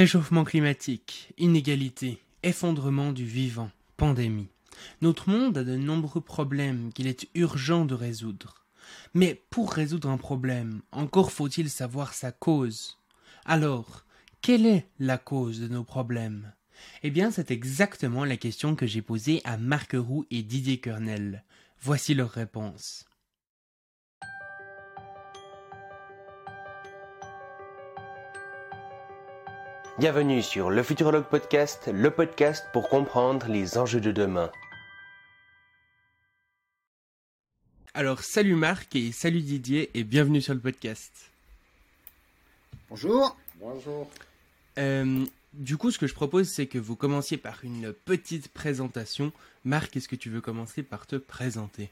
Réchauffement climatique, inégalité, effondrement du vivant, pandémie. Notre monde a de nombreux problèmes qu'il est urgent de résoudre. Mais pour résoudre un problème, encore faut-il savoir sa cause. Alors, quelle est la cause de nos problèmes? Eh bien, c'est exactement la question que j'ai posée à Marc Roux et Didier Kernel. Voici leur réponse. Bienvenue sur le Futurologue Podcast, le podcast pour comprendre les enjeux de demain. Alors, salut Marc et salut Didier et bienvenue sur le podcast. Bonjour. Bonjour. Euh, du coup, ce que je propose, c'est que vous commenciez par une petite présentation. Marc, est-ce que tu veux commencer par te présenter?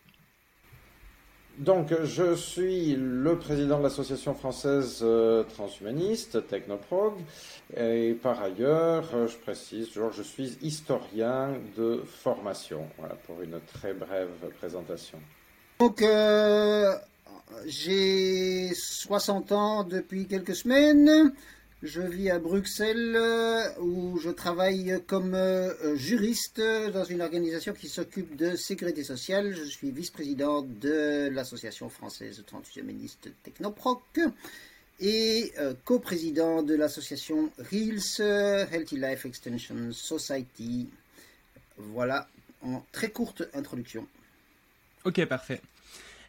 Donc, je suis le président de l'association française euh, transhumaniste, Technoprog, et par ailleurs, euh, je précise toujours, je suis historien de formation. Voilà, pour une très brève présentation. Donc, euh, j'ai 60 ans depuis quelques semaines. Je vis à Bruxelles euh, où je travaille comme euh, juriste dans une organisation qui s'occupe de sécurité sociale. Je suis vice-président de l'association française transhumaniste Technoproc et euh, coprésident de l'association Reels Healthy Life Extension Society. Voilà en très courte introduction. Ok, parfait.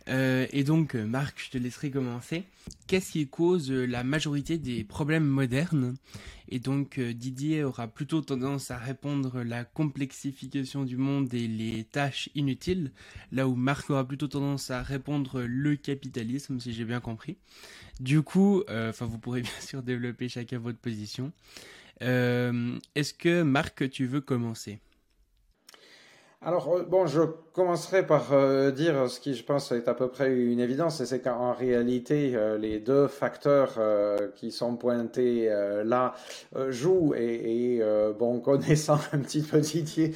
Euh, et donc, euh, Marc, je te laisserai commencer. Qu'est-ce qui cause euh, la majorité des problèmes modernes? Et donc, Didier aura plutôt tendance à répondre la complexification du monde et les tâches inutiles, là où Marc aura plutôt tendance à répondre le capitalisme, si j'ai bien compris. Du coup, enfin, vous pourrez bien sûr développer chacun votre position. Est-ce que Marc, tu veux commencer? Alors, euh, bon, je commencerai par euh, dire ce qui, je pense, est à peu près une évidence, et c'est qu'en réalité, euh, les deux facteurs qui sont pointés là jouent, et, bon, connaissant un petit peu Didier,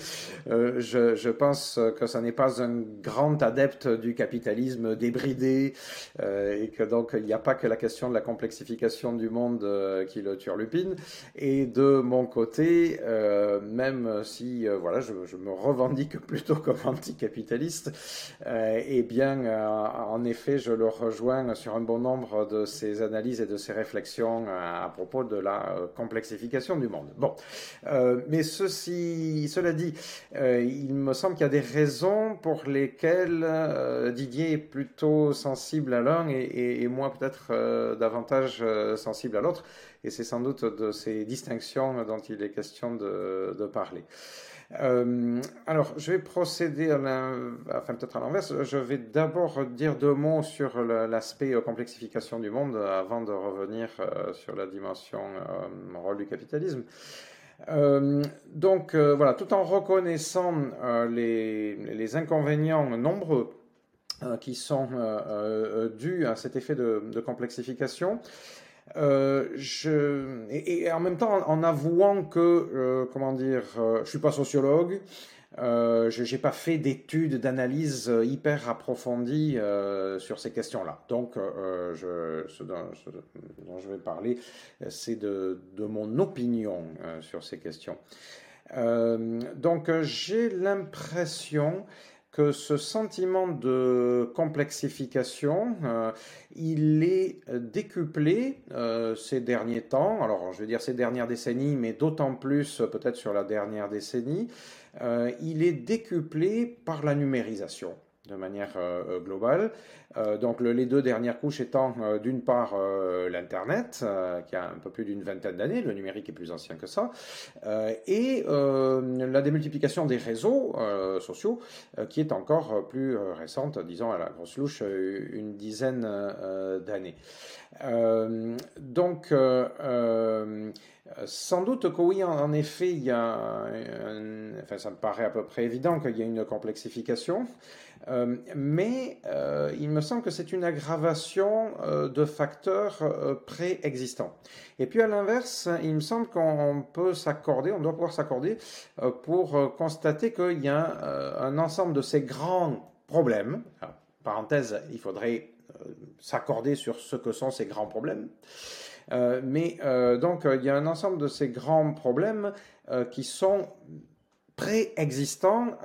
je, pense que ce n'est pas un grand adepte du capitalisme débridé, et que donc il n'y a pas que la question de la complexification du monde qui le turlupine, et de mon côté, même si, voilà, je me revendique plutôt comme anticapitaliste, euh, eh bien, euh, en effet, je le rejoins sur un bon nombre de ses analyses et de ses réflexions euh, à propos de la complexification du monde. Bon, mais ceci, cela dit, il me semble qu'il y a des raisons pour lesquelles Didier est plutôt sensible à l'un et, moi peut-être davantage sensible à l'autre, et c'est sans doute de ces distinctions dont il est question de parler. Euh, alors, je vais procéder à enfin peut-être à l'inverse. Je vais d'abord dire deux mots sur l'aspect euh, complexification du monde avant de revenir euh, sur la dimension rôle du capitalisme. donc voilà, tout en reconnaissant les, inconvénients nombreux qui sont dus à cet effet de complexification, euh, je, et, en même temps, en, avouant que, euh, comment dire, euh, je suis pas sociologue, euh, je n'ai pas fait d'études, d'analyse hyper approfondies sur ces questions-là. Donc, je, ce, dont, je vais parler, c'est de, de, mon opinion sur ces questions. donc, j'ai l'impression que ce sentiment de complexification, euh, il est décuplé euh, ces derniers temps, alors je vais dire ces dernières décennies, mais d'autant plus peut-être sur la dernière décennie, euh, il est décuplé par la numérisation de manière euh, euh, globale. Euh, donc les deux dernières couches étant d'une part l'Internet, qui a un peu plus d'une vingtaine d'années, le numérique est plus ancien que ça, et la démultiplication des réseaux sociaux, qui est encore plus récente, disons à la grosse louche, une dizaine d'années. donc, sans doute que oui, en, effet, il y a, enfin, ça me paraît à peu près évident qu'il y a une complexification. Euh, mais euh, il me semble que c'est une aggravation euh, de facteurs préexistants. Et puis à l'inverse, il me semble qu'on peut s'accorder, on doit pouvoir s'accorder pour constater qu'il y a un ensemble de ces grands problèmes. parenthèse, il faudrait s'accorder sur ce que sont ces grands problèmes. Mais donc il y a un ensemble de ces grands problèmes qui sont préexistants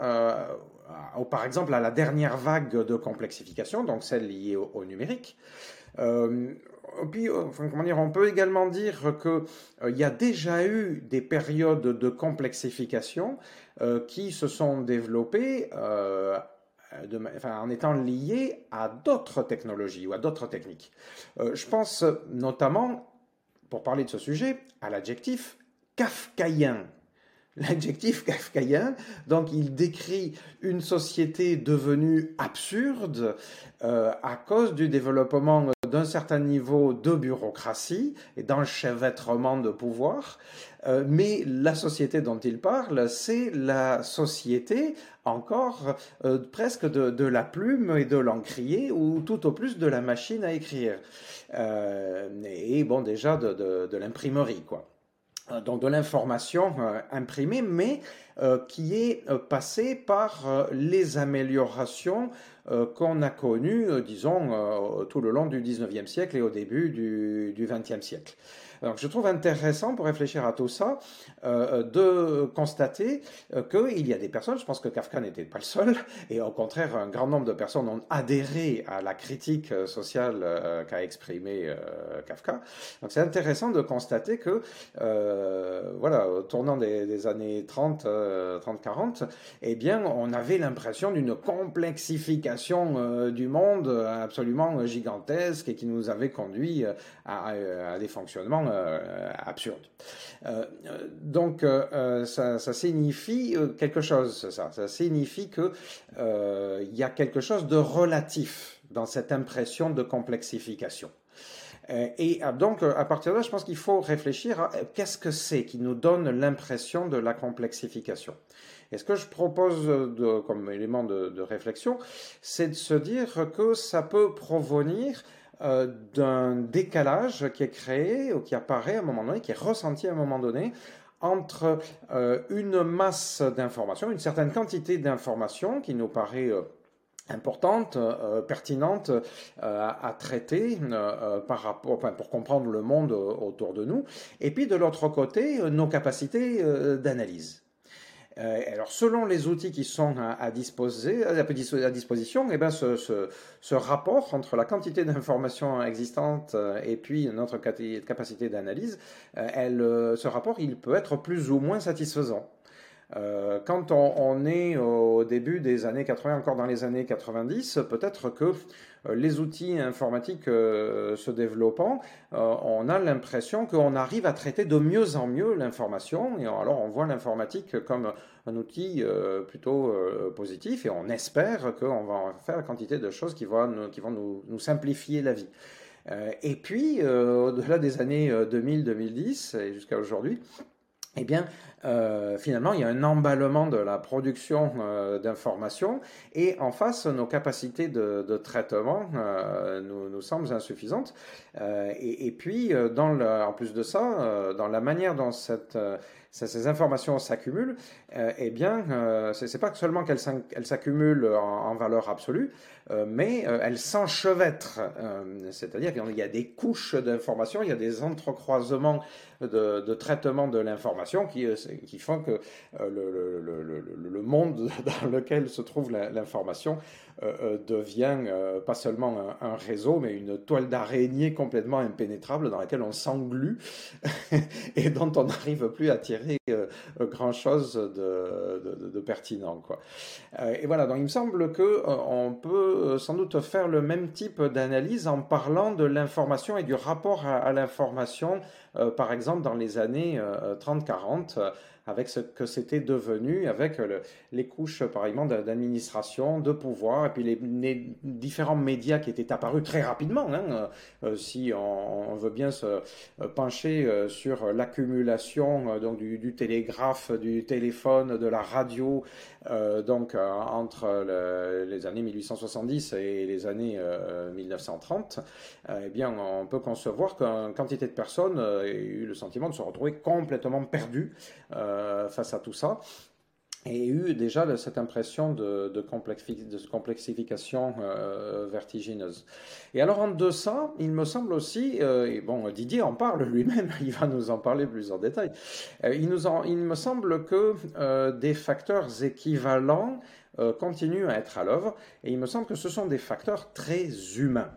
par exemple à la dernière vague de complexification, donc celle liée au, numérique. Euh, puis, comment dire, on peut également dire qu'il y a déjà eu des périodes de complexification qui se sont développées en étant liées à d'autres technologies ou à d'autres techniques. je pense notamment, pour parler de ce sujet, à l'adjectif kafkaïen l'adjectif kafkaïen. Donc il décrit une société devenue absurde euh, à cause du développement d'un certain niveau de bureaucratie et d'enchevêtrement de pouvoir. Euh, mais la société dont il parle, c'est la société encore euh, presque de, la plume et de l'encrier ou tout au plus de la machine à écrire. et bon, déjà de, l'imprimerie, quoi. Euh, donc de l'information euh, imprimée, mais euh, qui est passée par les améliorations qu'on a connues, disons, tout le long du 19e siècle et au début du, du 20e siècle. Donc je trouve intéressant pour réfléchir à tout ça euh, de constater euh, qu'il y a des personnes, je pense que Kafka n'était pas le seul, et au contraire un grand nombre de personnes ont adhéré à la critique sociale euh, qu'a exprimée Kafka. Donc c'est intéressant de constater que voilà, au tournant des, années 30, 30-40, eh bien on avait l'impression d'une complexification du monde absolument gigantesque et qui nous avait conduit à des fonctionnements euh, absurde. Euh, donc euh, ça, signifie quelque chose, ça. Ça signifie que il y a quelque chose de relatif dans cette impression de complexification. Et donc, à partir de là, je pense qu'il faut réfléchir à qu'est-ce que c'est qui nous donne l'impression de la complexification. Et ce que je propose comme élément de réflexion, c'est de se dire que ça peut provenir euh, d'un décalage qui est créé ou qui apparaît à un moment donné, qui est ressenti à un moment donné entre euh, une masse d'informations, une certaine quantité d'informations qui nous paraît euh, importante, pertinente à, traiter par rapport, pour comprendre le monde autour de nous, et puis de l'autre côté, nos capacités d'analyse. Euh, alors, selon les outils qui sont à, disposition, eh ben, ce, rapport entre la quantité d'informations existantes euh, et puis notre capacité d'analyse, euh, ce rapport, il peut être plus ou moins satisfaisant. Euh, quand on, est au début des années 80, encore dans les années 90, peut-être que euh, les outils informatiques euh, se développant, on a l'impression qu'on arrive à traiter de mieux en mieux l'information. Et alors on voit l'informatique comme un outil plutôt positif et on espère qu'on va faire quantité de choses qui vont nous simplifier la vie. et puis, au-delà des années 2000-2010 et jusqu'à aujourd'hui, eh bien, euh, finalement, il y a un emballement de la production euh, d'informations et en face, nos capacités de, traitement euh, nous, semblent insuffisantes. Et, puis, en plus de ça, dans la manière dont ces informations s'accumulent, eh bien, ce n'est pas seulement qu'elles s'accumulent en, valeur absolue, mais elles s'enchevêtrent. C'est-à-dire qu'il y a des couches d'informations, il y a des entrecroisements de, traitement de l'information qui font que euh, le, monde dans lequel se trouve l'information euh, euh, devient pas seulement un, réseau, mais une toile d'araignée complètement impénétrable dans laquelle on s'englue et dont on n'arrive plus à tirer grand-chose de, pertinent. Et voilà, donc il me semble que on peut sans doute faire le même type d'analyse en parlant de l'information et du rapport à l'information, par exemple dans les années 30-40 avec ce que c'était devenu, avec les couches, par exemple, d'administration, de pouvoir, et puis les, différents médias qui étaient apparus très rapidement. Hein, euh, si on, veut bien se euh, pencher euh, sur l'accumulation donc du, télégraphe, du téléphone, de la radio, donc entre les années 1870 et les années 1930, eh bien, on peut concevoir qu'une quantité de personnes ait eu le sentiment de se retrouver complètement perdues. Euh, face à tout ça. et eu déjà cette impression de, complexification euh, vertigineuse. Et alors en deçà, il me semble aussi, euh, et bon Didier en parle lui-même, il va nous en parler plus en détail, euh, il me semble que des facteurs équivalents continuent à être à l'œuvre, et il me semble que ce sont des facteurs très humains.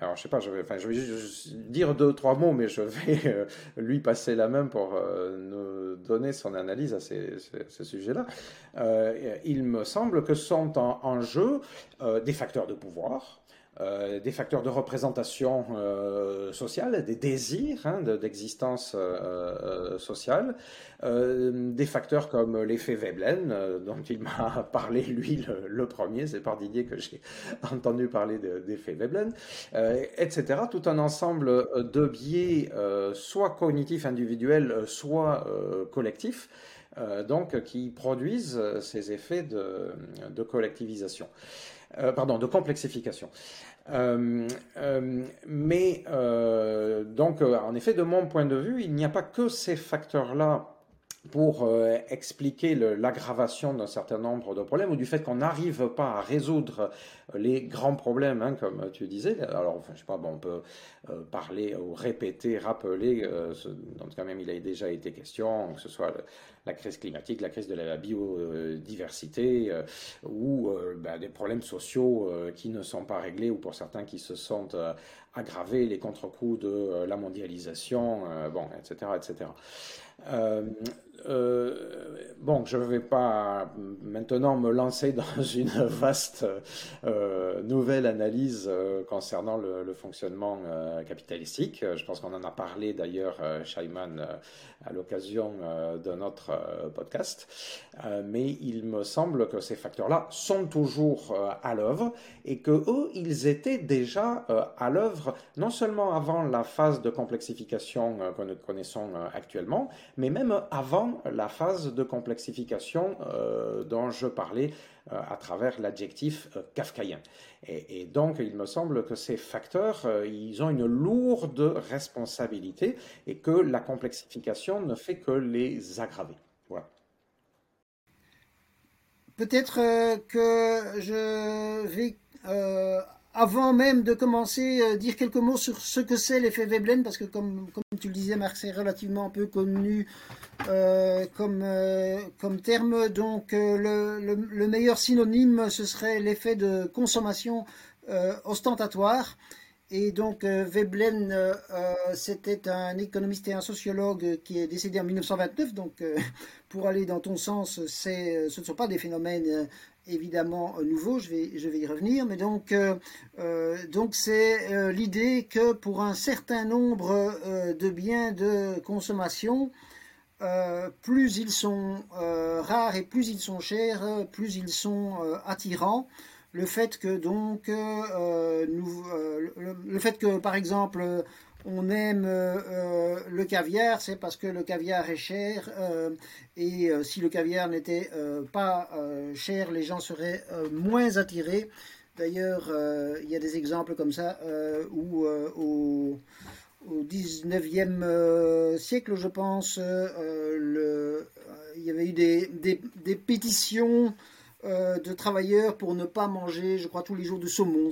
Alors, je sais pas, je vais, juste dire deux, trois mots, mais je vais euh, lui passer la main pour euh, nous donner son analyse à ces, ces, sujets-là. Euh, il me semble que sont en jeu des facteurs de pouvoir, euh, des facteurs de représentation euh, sociale, des désirs hein, d'existence euh, sociale, des facteurs comme l'effet Veblen, dont il m'a parlé lui le, premier, c'est par Didier que j'ai entendu parler d'effet Veblen, etc. Tout un ensemble de biais, soit cognitifs individuels, soit collectifs, donc qui produisent ces effets de, de collectivisation. Euh, pardon, de complexification. Euh, euh, mais donc, en effet, de mon point de vue, il n'y a pas que ces facteurs-là pour expliquer l'aggravation d'un certain nombre de problèmes ou du fait qu'on n'arrive pas à résoudre les grands problèmes, hein, comme tu disais. Alors, enfin, je sais pas, on peut parler ou répéter, rappeler, ce, dont quand même il a déjà été question, que ce soit la crise climatique, la crise de la biodiversité euh, ou euh, bah, des problèmes sociaux euh, qui ne sont pas réglés ou pour certains qui se sont aggravés, les contre-coups de la mondialisation, bon, etc., etc. Bon, je ne vais pas maintenant me lancer dans une vaste nouvelle analyse concernant le, fonctionnement capitalistique. Je pense qu'on en a parlé d'ailleurs, Scheiman, à l'occasion de notre podcast. mais il me semble que ces facteurs-là sont toujours à l'œuvre et que eux, ils étaient déjà à l'œuvre non seulement avant la phase de complexification que nous connaissons actuellement, mais même avant la phase de complexification euh, dont je parlais euh, à travers l'adjectif euh, kafkaïen. Et, donc, il me semble que ces facteurs, ils ont une lourde responsabilité et que la complexification ne fait que les aggraver. Voilà. Peut-être que je vais avant même de commencer, euh, dire quelques mots sur ce que c'est l'effet Veblen, parce que comme, comme tu le disais, Marc, c'est relativement peu connu euh, comme, euh, comme terme. Donc le, le, meilleur synonyme, ce serait l'effet de consommation ostentatoire. Et donc Veblen, c'était un économiste et un sociologue qui est décédé en 1929. Donc pour aller dans ton sens, ce ne sont pas des phénomènes évidemment nouveau, je vais, je vais y revenir, mais donc euh, euh, donc c'est euh, l'idée que pour un certain nombre de biens de consommation, plus ils sont rares et plus ils sont chers, plus ils sont attirants. Le fait que donc nous, le, fait que par exemple on aime euh, euh, le caviar, c'est parce que le caviar est cher. Euh, et si le caviar n'était pas cher, les gens seraient moins attirés. D'ailleurs, il y a des exemples comme ça où au, 19e siècle, je pense, il y avait eu des pétitions euh, de travailleurs pour ne pas manger, je crois, tous les jours de saumon.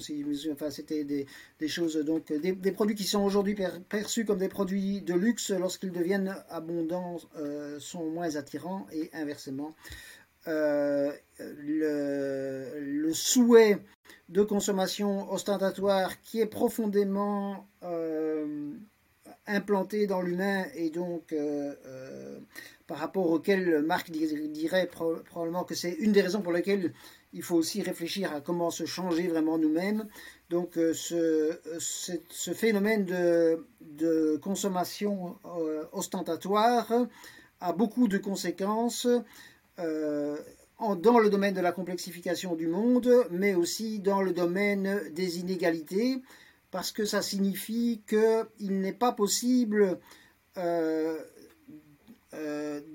enfin, c'était des, choses, donc des, produits qui sont aujourd'hui perçus comme des produits de luxe, lorsqu'ils deviennent abondants, euh, sont moins attirants et inversement. Euh, le, souhait de consommation ostentatoire qui est profondément implanté dans l'humain et donc par rapport auquel Marc dirait probablement que c'est une des raisons pour lesquelles il faut aussi réfléchir à comment se changer vraiment nous-mêmes. Donc euh, ce, ce, phénomène de, consommation euh, ostentatoire a beaucoup de conséquences euh, dans le domaine de la complexification du monde, mais aussi dans le domaine des inégalités, parce que ça signifie qu'il n'est pas possible euh,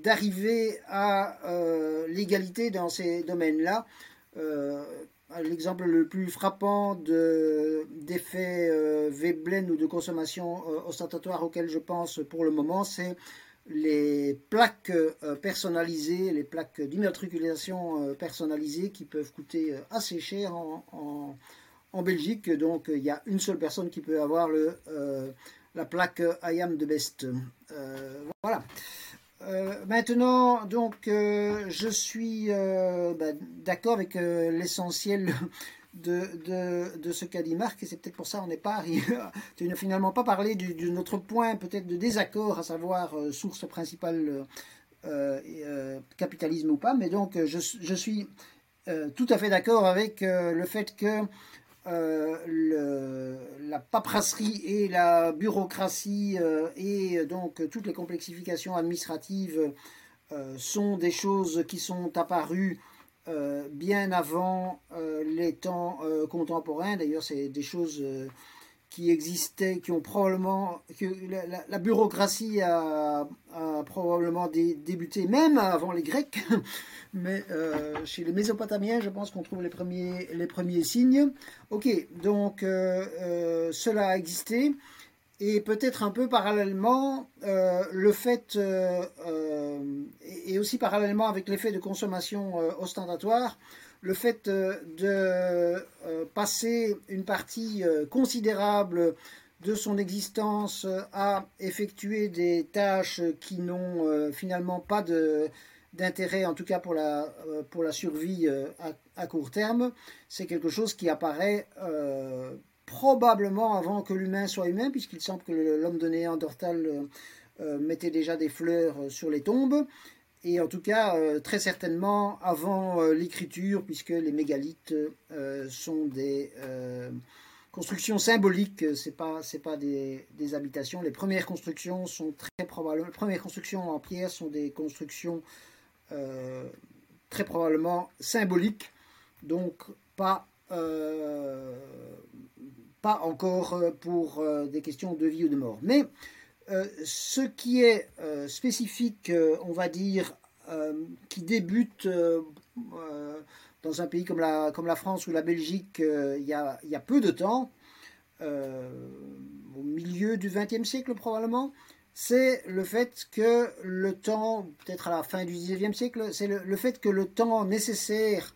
d'arriver à euh, l'égalité dans ces domaines-là. Euh, l'exemple le plus frappant d'effet Veblen ou de consommation ostentatoire auquel je pense pour le moment, c'est les plaques personnalisées, les plaques d'immatriculation personnalisées qui peuvent coûter assez cher en, Belgique. Donc il y a une seule personne qui peut avoir la plaque I am the best. voilà. Maintenant, donc, je suis ben, d'accord avec l'essentiel de, de, ce qu'a dit Marc, et c'est peut-être pour ça qu'on n'est pas tu n'as finalement pas parlé de notre point peut-être de désaccord, à savoir euh, source principale euh, euh, capitalisme ou pas, mais donc je, je suis tout à fait d'accord avec le fait que le, la paperasserie et la bureaucratie et donc toutes les complexifications administratives sont des choses qui sont apparues euh, bien avant euh, les temps euh, contemporains. D'ailleurs, c'est des choses qui existaient, qui ont probablement, la, bureaucratie a, probablement débuté même avant les Grecs, mais chez les Mésopotamiens, je pense qu'on trouve les premiers, les premiers signes. Ok, donc cela a existé. Et peut-être un peu parallèlement, euh, le fait, euh, euh, et aussi parallèlement avec l'effet de consommation ostentatoire, le fait de passer une partie considérable de son existence à effectuer des tâches qui n'ont finalement pas d'intérêt, en tout cas pour la, pour la survie à, à, court terme, c'est quelque chose qui apparaît probablement avant que l'humain soit humain, puisqu'il semble que l'homme de Néandertal euh, euh, mettait déjà des fleurs euh, sur les tombes, et en tout cas très certainement avant l'écriture, puisque les mégalithes sont des constructions symboliques, c'est pas c'est pas des, habitations. Les premières constructions sont très probablement, les premières constructions en pierre sont des constructions très probablement symboliques, donc pas pas encore euh, pour euh, des questions de vie ou de mort. Mais euh, ce qui est spécifique, on va dire, qui débute dans un pays comme la, France ou la Belgique il y, a, il, y a, peu de temps, au milieu du XXe siècle probablement, c'est le fait que le temps, peut-être à la fin du XIXe siècle, c'est le, fait que le temps nécessaire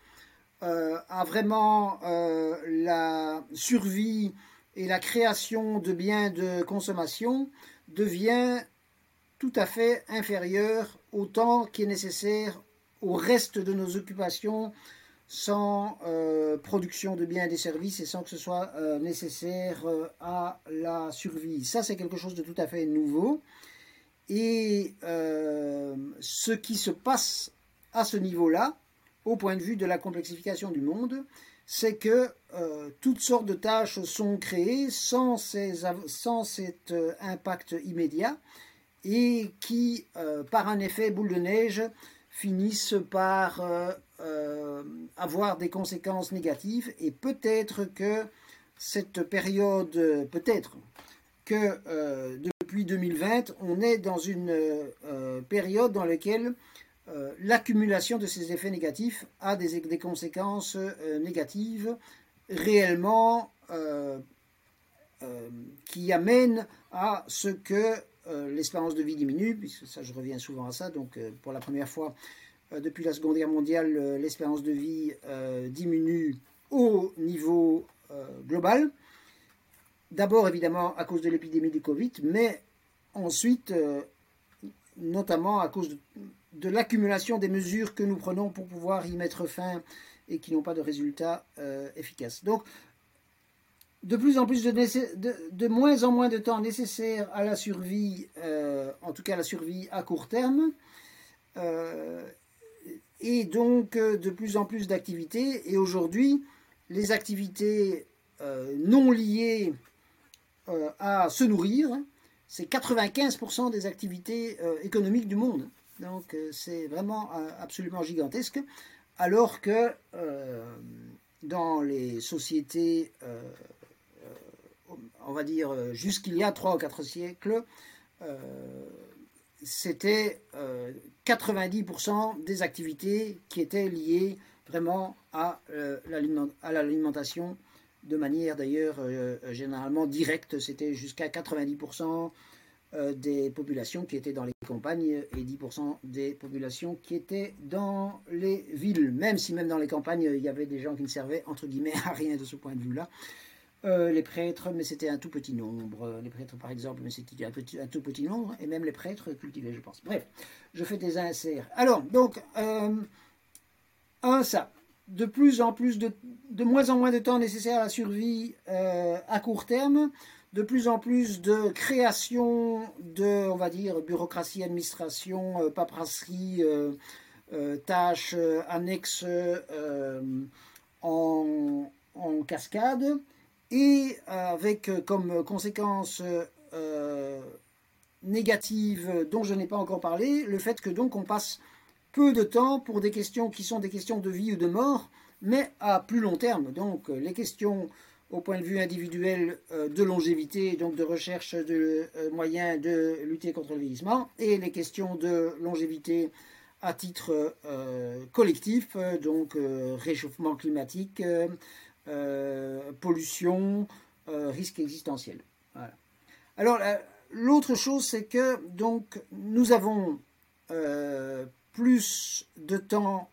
euh, à vraiment euh, la survie et la création de biens de consommation devient tout à fait inférieur au temps qui est nécessaire au reste de nos occupations sans euh, production de biens et des services et sans que ce soit nécessaire à la survie. Ça, c'est quelque chose de tout à fait nouveau. Et ce qui se passe à ce niveau-là, au point de vue de la complexification du monde, c'est que euh, toutes sortes de tâches sont créées sans, sans cet euh, impact immédiat et qui, euh, par un effet boule de neige, finissent par avoir des conséquences négatives et peut-être que cette période, peut-être que depuis 2020, on est dans une période dans laquelle euh, l'accumulation de ces effets négatifs a des, des conséquences euh, négatives réellement euh, qui amènent à ce que l'espérance de vie diminue, puisque ça je reviens souvent à ça, donc pour la première fois depuis la Seconde Guerre mondiale, l'espérance de vie diminue au niveau global. D'abord évidemment à cause de l'épidémie du Covid, mais ensuite notamment à cause de, l'accumulation des mesures que nous prenons pour pouvoir y mettre fin et qui n'ont pas de résultats euh, efficaces. Donc, de plus en plus de, de, moins en moins de temps nécessaire à la survie, euh, en tout cas la survie à court terme, euh, et donc de plus en plus d'activités. Et aujourd'hui, les activités non liées à se nourrir, c'est 95% des activités économiques du monde. Donc euh, c'est vraiment euh, absolument gigantesque. Alors que euh, dans les sociétés, on va dire jusqu'il y a 3 ou 4 siècles, c'était 90% des activités qui étaient liées vraiment à l'alimentation de manière d'ailleurs généralement directe, c'était jusqu'à 90%, des populations qui étaient dans les campagnes et 10% des populations qui étaient dans les villes. Même si même dans les campagnes, il y avait des gens qui ne servaient entre guillemets à rien de ce point de vue-là. Les prêtres, mais c'était un tout petit nombre. Les prêtres, par exemple, mais c'était un, tout petit nombre, et même les prêtres cultivés, je pense. Bref, je fais des inserts. Alors, donc, un, ça de plus en plus de, de moins en moins de temps nécessaire à la survie euh, à court terme, de plus en plus de création de, on va dire, bureaucratie, administration, euh, paperasserie, euh, tâches annexes en, cascade, et avec comme conséquence négative dont je n'ai pas encore parlé, le fait que donc on passe peu de temps pour des questions qui sont des questions de vie ou de mort, mais à plus long terme. Donc euh, les questions au point de vue individuel euh, de longévité, donc de recherche de euh, moyens de lutter contre le vieillissement, et les questions de longévité à titre collectif, donc réchauffement climatique, pollution, risque existentiel. Alors l'autre chose, c'est que donc nous avons plus de temps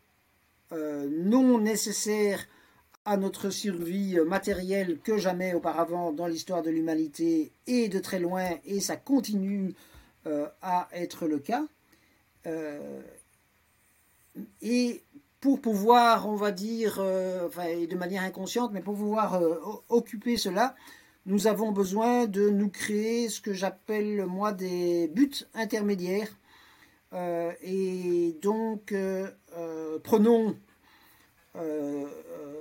euh, non nécessaire à notre survie matérielle que jamais auparavant dans l'histoire de l'humanité et de très loin, et ça continue euh, à être le cas. Euh, et pour pouvoir, on va dire, enfin, de manière inconsciente, mais pour pouvoir occuper cela, nous avons besoin de nous créer ce que j'appelle moi des buts intermédiaires euh, et donc, euh, euh, prenons,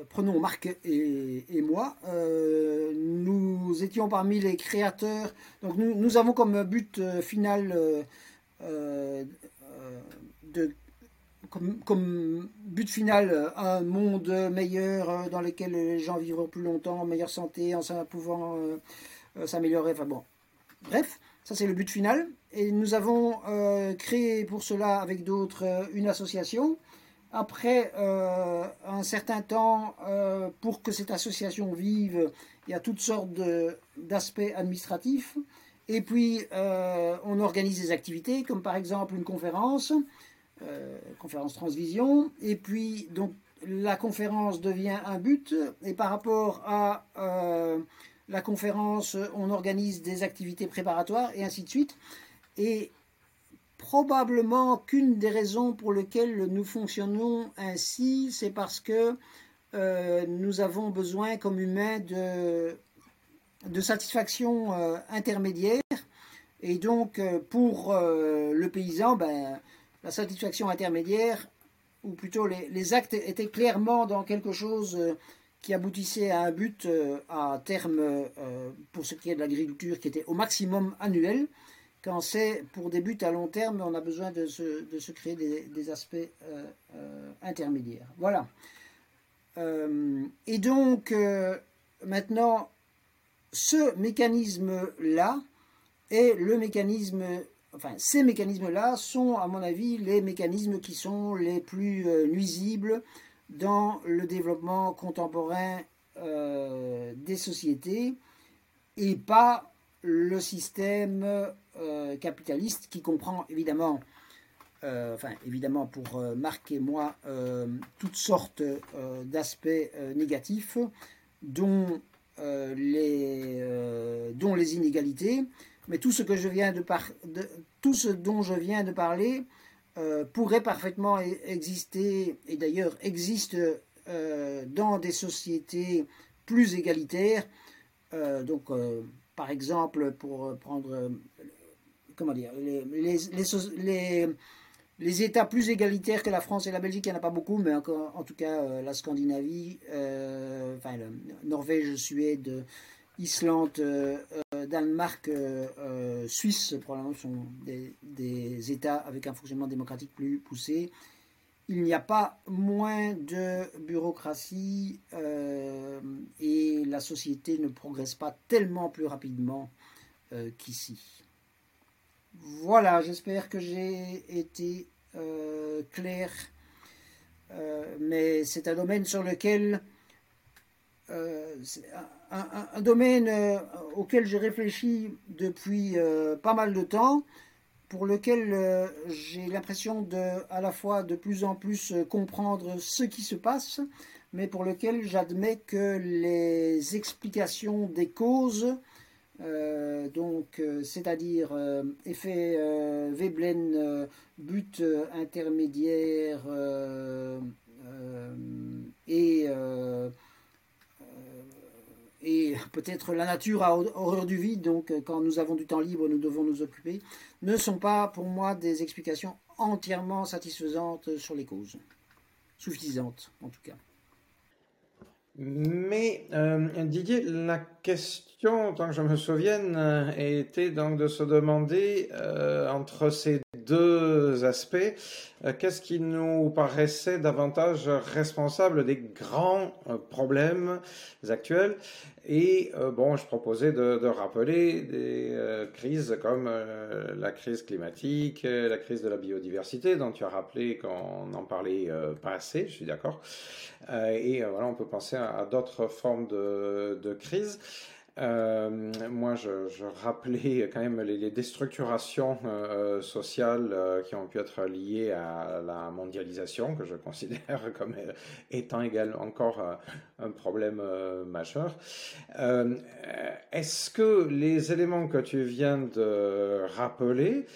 prenons Marc et, moi. nous étions parmi les créateurs. Donc, nous, nous avons comme but final de comme, but final un monde meilleur dans lequel les gens vivront plus longtemps, en meilleure santé, en pouvant s'améliorer. Enfin bon, bref, ça c'est le but final. Et nous avons euh, créé pour cela avec d'autres euh, une association. Après euh, un certain temps, pour que cette association vive, il y a toutes sortes d'aspects administratifs. Et puis, on organise des activités, comme par exemple une conférence, conférence Transvision. Et puis, donc, la conférence devient un but. Et par rapport à la conférence, on organise des activités préparatoires et ainsi de suite. Et probablement qu'une des raisons pour lesquelles nous fonctionnons ainsi, c'est parce que euh, nous avons besoin comme humains de, de satisfaction euh, intermédiaire. Et donc euh, pour le paysan, ben, la satisfaction intermédiaire, ou plutôt les, les, actes étaient clairement dans quelque chose qui aboutissait à un but à terme pour ce qui est de l'agriculture qui était au maximum annuel. Quand c'est pour des buts à long terme, on a besoin de se, créer des, aspects euh, euh, intermédiaires. Voilà. Euh, et donc, maintenant, ce mécanisme-là est le mécanisme, enfin, ces mécanismes-là sont, à mon avis, les mécanismes qui sont les plus nuisibles dans le développement contemporain des sociétés et pas le système euh, capitaliste qui comprend évidemment, euh, enfin évidemment pour euh, Marc et moi, toutes sortes d'aspects négatifs, dont, les, dont les inégalités, mais tout ce, que je viens de, tout ce dont je viens de parler pourrait parfaitement e-, exister, et d'ailleurs existe dans des sociétés plus égalitaires. donc, par exemple, pour prendre comment dire, les, les, États plus égalitaires que la France et la Belgique, il n'y en a pas beaucoup, mais encore, en tout cas euh, la Scandinavie, euh, enfin, Norvège, Suède, Islande, euh, Danemark, Suisse, probablement sont des, États avec un fonctionnement démocratique plus poussé. Il n'y a pas moins de bureaucratie et la société ne progresse pas tellement plus rapidement qu'ici. Voilà, j'espère que j'ai été euh, clair, euh, mais c'est un domaine sur lequel un, domaine auquel j'ai réfléchi depuis pas mal de temps, pour lequel j'ai l'impression de à la fois de plus en plus comprendre ce qui se passe, mais pour lequel j'admets que les explications des causes euh, donc, euh, c'est-à-dire euh, effet Veblen, but intermédiaire et peut-être la nature a horreur du vide, donc quand nous avons du temps libre, nous devons nous occuper, ne sont pas pour moi des explications entièrement satisfaisantes sur les causes, suffisantes en tout cas. Mais Didier, la question tant que je me souvienne, euh, était donc de se demander euh, entre ces deux aspects, euh, qu'est-ce qui nous paraissait davantage responsable des grands problèmes actuels? Et bon, je proposais de, rappeler des crises comme la crise climatique, la crise de la biodiversité, dont tu as rappelé qu'on n'en parlait pas assez, je suis d'accord. et voilà, on peut penser à, d'autres formes de, de crise. Euh, moi, je, rappelais quand même les, déstructurations euh, sociales euh, qui ont pu être liées à la mondialisation, que je considère comme étant également encore un problème majeur. Est-ce que les éléments que tu viens de rappeler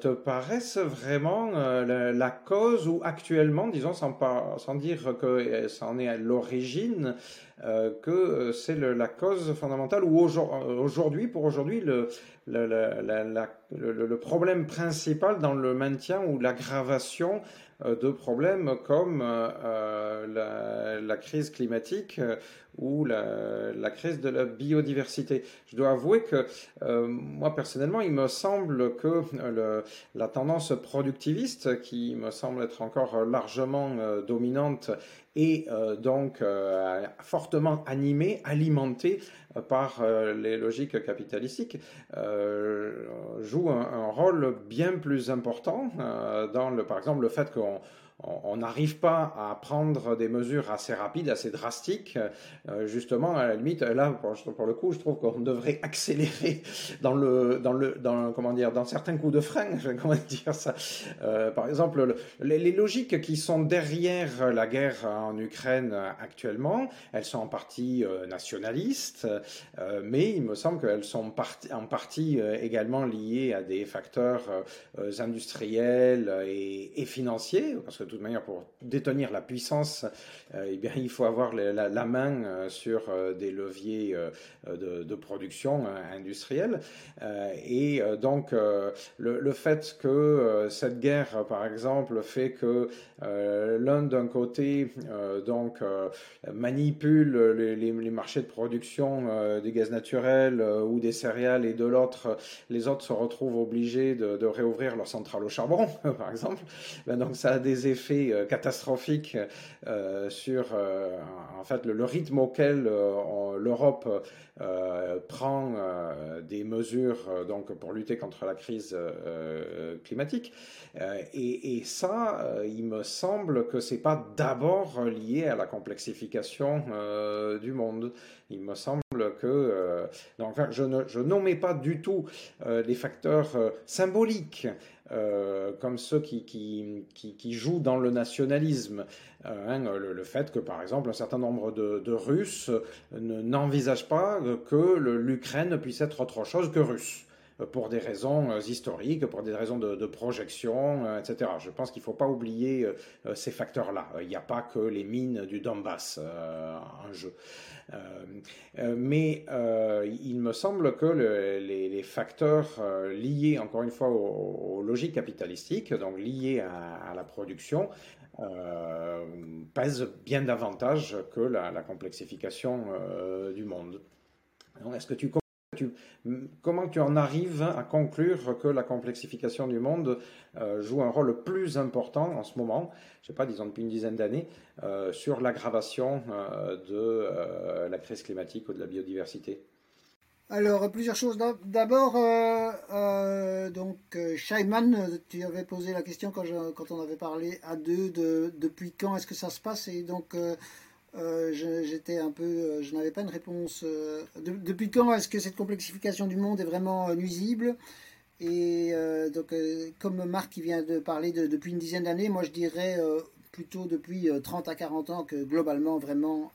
te paraissent vraiment la, cause ou actuellement, disons sans, sans dire que ça en est à l'origine, euh, que euh, c'est la cause fondamentale ou aujourd'hui, pour aujourd'hui, le, problème principal dans le maintien ou l'aggravation euh, de problèmes comme la, crise climatique ou la, crise de la biodiversité. Je dois avouer que moi personnellement, il me semble que la tendance productiviste, qui me semble être encore largement dominante et euh, donc euh, fortement animé, alimenté euh, par les logiques capitalistiques, joue un, un, rôle bien plus important dans le, par exemple, le fait qu'on on n'arrive pas à prendre des mesures assez rapides, assez drastiques, euh, justement, à la limite, là, pour, le coup, je trouve qu'on devrait accélérer dans le, dans le, dans, comment dire, dans certains coups de frein, comment dire ça. Euh, par exemple, les, logiques qui sont derrière la guerre en Ukraine actuellement, elles sont en partie euh, nationalistes, mais il me semble qu'elles sont en partie également liées à des facteurs industriels et, financiers, de toute manière, pour détenir la puissance, euh, eh bien, il faut avoir la, main euh, sur euh, des leviers de, production industrielle. et donc, le, fait que cette guerre, par exemple, fait que l'un d'un côté donc manipule les, marchés de production des gaz naturels ou des céréales, et de l'autre, les autres se retrouvent obligés de, réouvrir leur centrale au charbon, par exemple. Ben donc, ça a des effet euh, catastrophique euh, sur euh, en fait le, rythme auquel l'Europe prend des mesures donc pour lutter contre la crise climatique. Et, ça, il me semble que c'est pas d'abord lié à la complexification du monde. Il me semble que, donc, je ne je pas du tout les facteurs symboliques euh, comme ceux qui, jouent dans le nationalisme. Euh, hein, le, fait que, par exemple, un certain nombre de Russes n'envisagent pas que l'Ukraine puisse être autre chose que russe pour des raisons historiques, pour des raisons de, projection, etc. Je pense qu'il ne faut pas oublier ces facteurs-là. Il n'y a pas que les mines du Donbass en jeu. Euh, euh, mais euh, il me semble que les, facteurs liés, encore une fois, aux, logiques capitalistiques, donc liés à, la production, pèsent bien davantage que la, la complexification du monde. Est-ce que tu comment tu en arrives à conclure que la complexification du monde euh, joue un rôle plus important en ce moment, je ne sais pas, disons depuis une dizaine d'années, euh, sur l'aggravation euh, de la crise climatique ou de la biodiversité? Alors, plusieurs choses. D'abord, donc, Scheiman, tu avais posé la question quand, on avait parlé à deux de depuis quand est-ce que ça se passe. Et donc, j'étais un peu, je n'avais pas une réponse. depuis quand est-ce que cette complexification du monde est vraiment nuisible? Et donc, comme Marc qui vient de parler depuis une dizaine d'années, moi je dirais plutôt depuis 30 à 40 ans que globalement, vraiment,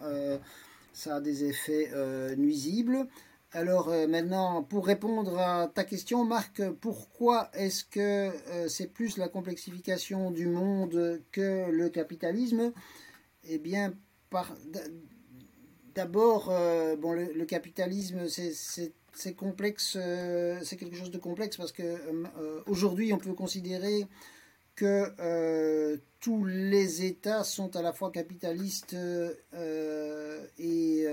ça a des effets nuisibles. Alors euh, maintenant, pour répondre à ta question, Marc, pourquoi est-ce que euh, c'est plus la complexification du monde que le capitalisme? Eh bien, d'abord, euh, bon, le, capitalisme, c'est complexe, c'est quelque chose de complexe parce que aujourd'hui, on peut considérer que tous les États sont à la fois capitalistes et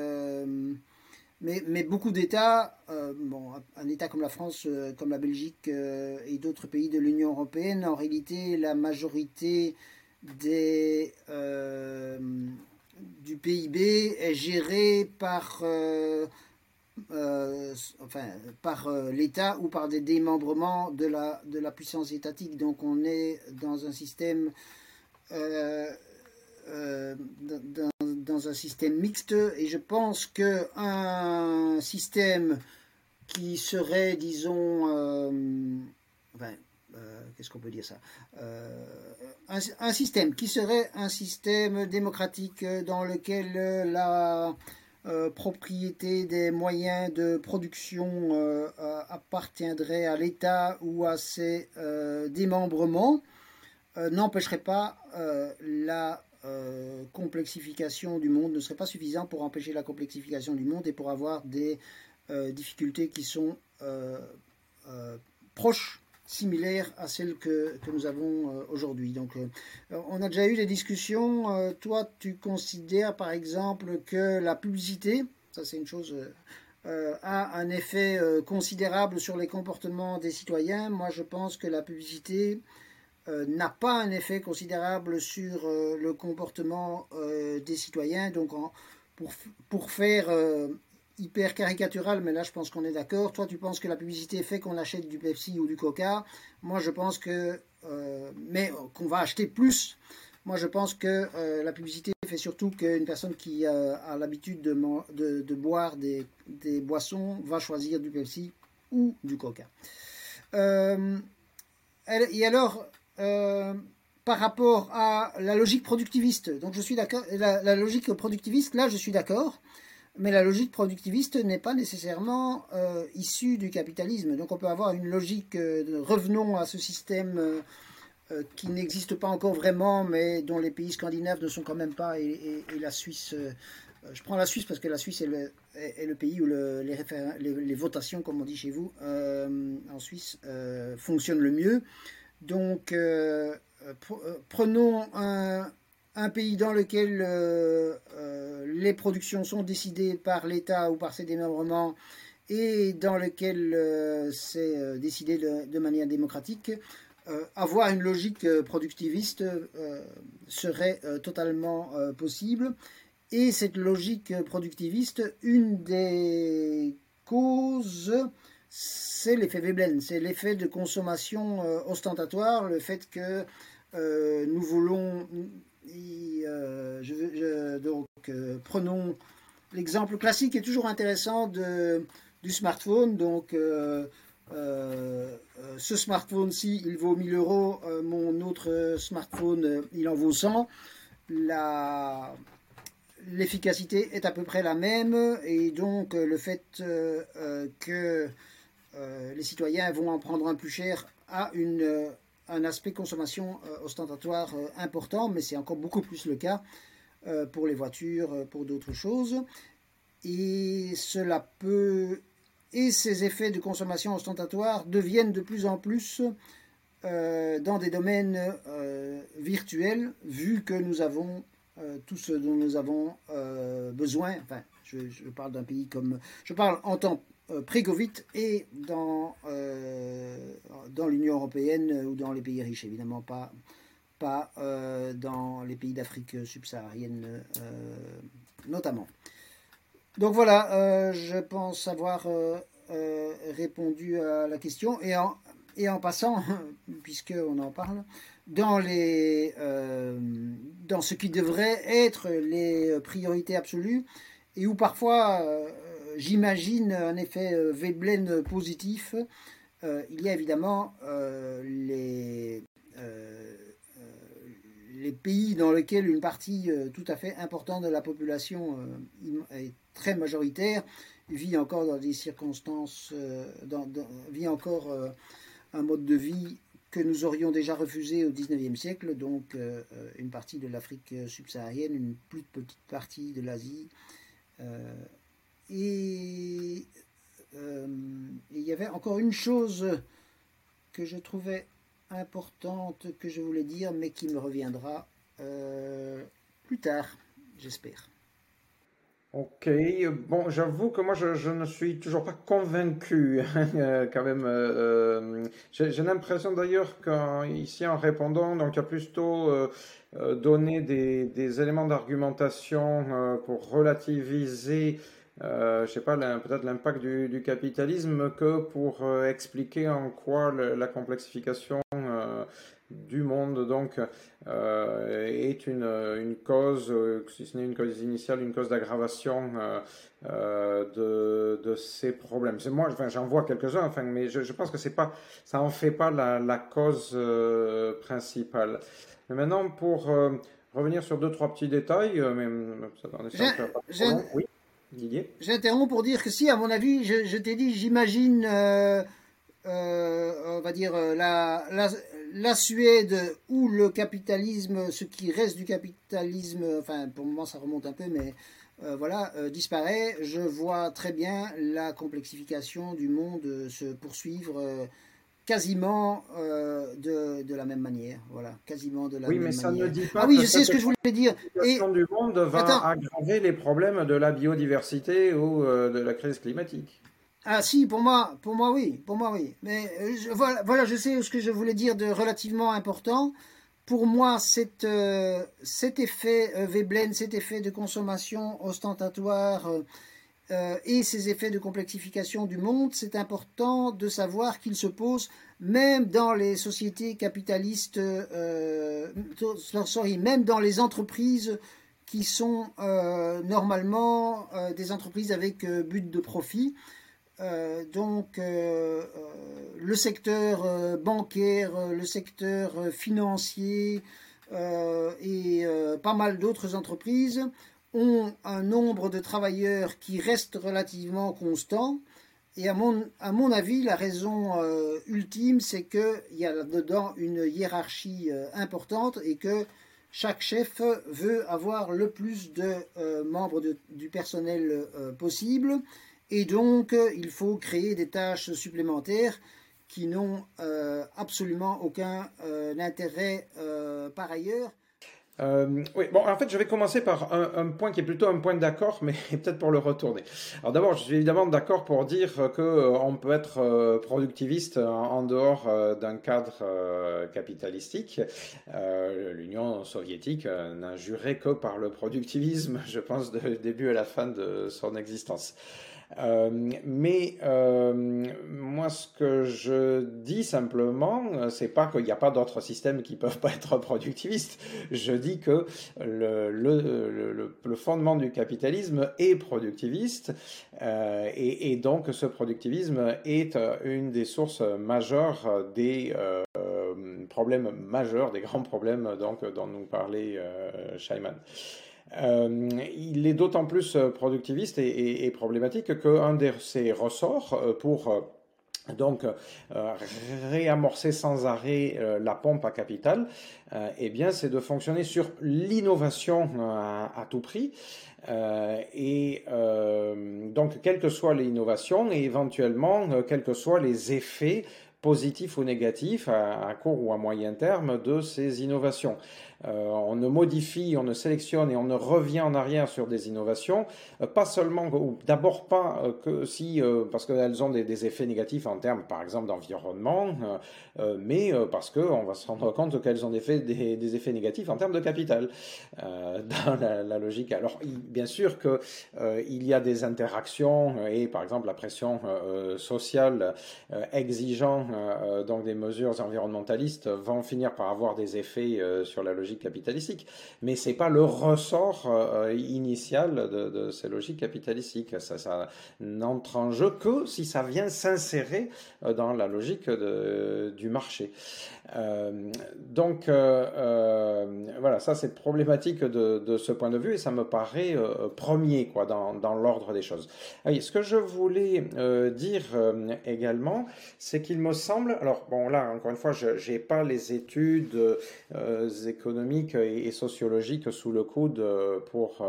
mais, beaucoup d'États, euh, bon, un État comme la France, euh, comme la Belgique euh, et d'autres pays de l'Union européenne, en réalité, la majorité des, du PIB est gérée par, enfin, par l'État ou par des démembrements de la, de la puissance étatique. Donc on est dans un système dans, un système mixte et je pense que un système qui serait, disons, euh, euh, qu'est-ce qu'on peut dire ça euh, un, système qui serait un système démocratique dans lequel la propriété des moyens de production appartiendrait à l'État ou à ses démembrements n'empêcherait pas la euh, complexification du monde ne serait pas suffisant pour empêcher la complexification du monde et pour avoir des euh, difficultés qui sont euh, proches, similaires à celles que, que nous avons aujourd'hui. Donc, on a déjà eu des discussions. toi, tu considères par exemple que la publicité, ça c'est une chose a un effet considérable sur les comportements des citoyens. Moi, je pense que la publicité euh, n'a pas un effet considérable sur euh, le comportement euh, des citoyens. Donc, pour, faire hyper caricatural, mais là je pense qu'on est d'accord. Toi, tu penses que la publicité fait qu'on achète du Pepsi ou du Coca. Moi, je pense que, mais qu'on va acheter plus. Moi, je pense que la publicité fait surtout qu'une personne qui a l'habitude de, de, boire des, boissons va choisir du Pepsi ou du Coca. et alors, euh, par rapport à la logique productiviste. Donc je suis d'accord, la, logique productiviste, là je suis d'accord, mais la logique productiviste n'est pas nécessairement euh, issue du capitalisme. Donc on peut avoir une logique, euh, de revenons à ce système qui n'existe pas encore vraiment, mais dont les pays scandinaves ne sont quand même pas, et, la Suisse, je prends la Suisse parce que la Suisse est le, le pays où le, les, les, votations, comme on dit chez vous, en Suisse, fonctionnent le mieux. Donc, euh, euh, prenons un, pays dans lequel euh, les productions sont décidées par l'État ou par ses démembrements et dans lequel c'est décidé de, manière démocratique, avoir une logique productiviste serait totalement possible. Et cette logique productiviste, une des causes c'est l'effet Veblen, c'est l'effet de consommation euh, ostentatoire, le fait que euh, nous voulons. Euh, donc, prenons l'exemple classique est toujours intéressant de, du smartphone. Donc, ce smartphone-ci, il vaut 1000 euros, mon autre smartphone, il en vaut 100. l'efficacité est à peu près la même et donc le fait que euh, les citoyens vont en prendre un plus cher a une, euh, un aspect consommation euh, ostentatoire important, mais c'est encore beaucoup plus le cas pour les voitures, pour d'autres choses. Et cela peut et ces effets de consommation ostentatoire deviennent de plus en plus dans des domaines virtuels, vu que nous avons tout ce dont nous avons besoin. Enfin, je, je parle d'un pays comme. Je parle en tant euh, pré-Covid et dans, euh, dans l'Union européenne ou dans les pays riches, évidemment pas, pas euh, dans les pays d'Afrique subsaharienne notamment. Donc voilà, je pense avoir répondu à la question et en, et en passant, puisqu'on en parle, dans ce qui devrait être les priorités absolues et où parfois j'imagine un effet Veblen positif. il y a évidemment les les pays dans lesquels une partie euh, tout à fait importante de la population euh, est très majoritaire vit encore dans des circonstances, euh, vit encore un mode de vie que nous aurions déjà refusé au XIXe siècle, donc une partie de l'Afrique subsaharienne, une plus petite partie de l'Asie. Et il y avait encore une chose que je trouvais importante que je voulais dire, mais qui me reviendra euh, plus tard, j'espère. Ok, bon, j'avoue que moi je, ne suis toujours pas convaincu hein, quand même. Euh, j'ai l'impression d'ailleurs qu'ici en répondant, donc il y a plutôt euh, donné des, éléments d'argumentation pour relativiser euh, je sais pas, peut-être l'impact du, capitalisme que pour euh, expliquer en quoi la complexification euh, du monde donc euh, est une, une cause, si ce n'est une cause initiale, une cause d'aggravation de, de, ces problèmes. C'est moi, enfin, j'en vois quelques-uns, enfin, mais je, je, pense que c'est pas, ça en fait pas la, la cause principale. Mais maintenant, pour revenir sur deux trois petits détails, mais ça, dans oui. J'interromps pour dire que si, à mon avis, je, t'ai dit, j'imagine, euh, euh, on va dire, euh, la, la, Suède ou le capitalisme, ce qui reste du capitalisme, enfin, pour le moment, ça remonte un peu, mais voilà, disparaît. Je vois très bien la complexification du monde se poursuivre quasiment euh, de, de, la même manière. Voilà, quasiment de la oui, même manière. Oui, mais ça ne dit pas. Ah oui, je sais ce que je voulais dire. La situation du monde va aggraver les problèmes de la biodiversité ou euh, de la crise climatique. Ah si, pour moi, pour moi oui, pour moi oui. Mais euh, voilà, voilà, je sais ce que je voulais dire de relativement important. Pour moi, cet, cet effet Veblen, cet effet de consommation ostentatoire euh, et ces effets de complexification du monde, c'est important de savoir qu'ils se posent même dans les sociétés capitalistes, euh, même dans les entreprises qui sont euh, normalement des entreprises avec but de profit. donc le secteur bancaire, le secteur financier et pas mal d'autres entreprises ont un nombre de travailleurs qui reste relativement constant. Et à mon, avis, la raison euh, ultime, c'est qu'il y a là-dedans une hiérarchie euh, importante et que chaque chef veut avoir le plus de euh, membres du personnel possible. Et donc, il faut créer des tâches supplémentaires qui n'ont absolument aucun intérêt par ailleurs. Euh, oui, bon, en fait, je vais commencer par un, un point qui est plutôt un point d'accord, mais peut-être pour le retourner. Alors d'abord, je suis évidemment d'accord pour dire que euh, on peut être euh, productiviste en, dehors euh, d'un cadre capitalistique. L'Union soviétique n'a juré que par le productivisme, je pense, du début à la fin de son existence. Euh, mais euh, moi, ce que je dis simplement, c'est pas qu'il n'y a pas d'autres systèmes qui peuvent pas être productivistes. Je dis que le, le, le, fondement du capitalisme est productiviste euh, et, et, donc ce productivisme est une des sources majeures des euh, problèmes majeurs, des grands problèmes donc, dont nous parlait euh, Scheiman. Euh, il est d'autant plus euh, productiviste et, problématique qu'un de ses ressorts euh, pour donc réamorcer sans arrêt la pompe à capital, eh bien c'est de fonctionner sur l'innovation à, tout prix. et donc quelle que soit l'innovation et éventuellement quels que soient les effets positifs ou négatifs à, court ou à moyen terme de ces innovations. Euh, on ne modifie, on ne sélectionne et on ne revient en arrière sur des innovations, euh, pas seulement, ou d'abord pas euh, que si, parce qu'elles ont des, effets négatifs en termes, par exemple, d'environnement, mais parce qu'on va se rendre compte qu'elles ont des, des, effets négatifs en termes de capital dans la, logique. Alors, bien sûr qu'il y a des interactions et, par exemple, la pression sociale exigeant donc des mesures environnementalistes vont finir par avoir des effets sur la logique capitalistique, mais c'est pas le ressort initial de, ces logiques capitalistiques. Ça, ça n'entre en jeu que si ça vient s'insérer dans la logique du marché. Donc voilà, ça c'est problématique de, ce point de vue et ça me paraît premier quoi dans, dans l'ordre des choses. Oui, ce que je voulais euh, dire euh, également, c'est qu'il me semble, alors bon là encore une fois, je n'ai pas les études euh, économiques et, sociologiques sous le coude pour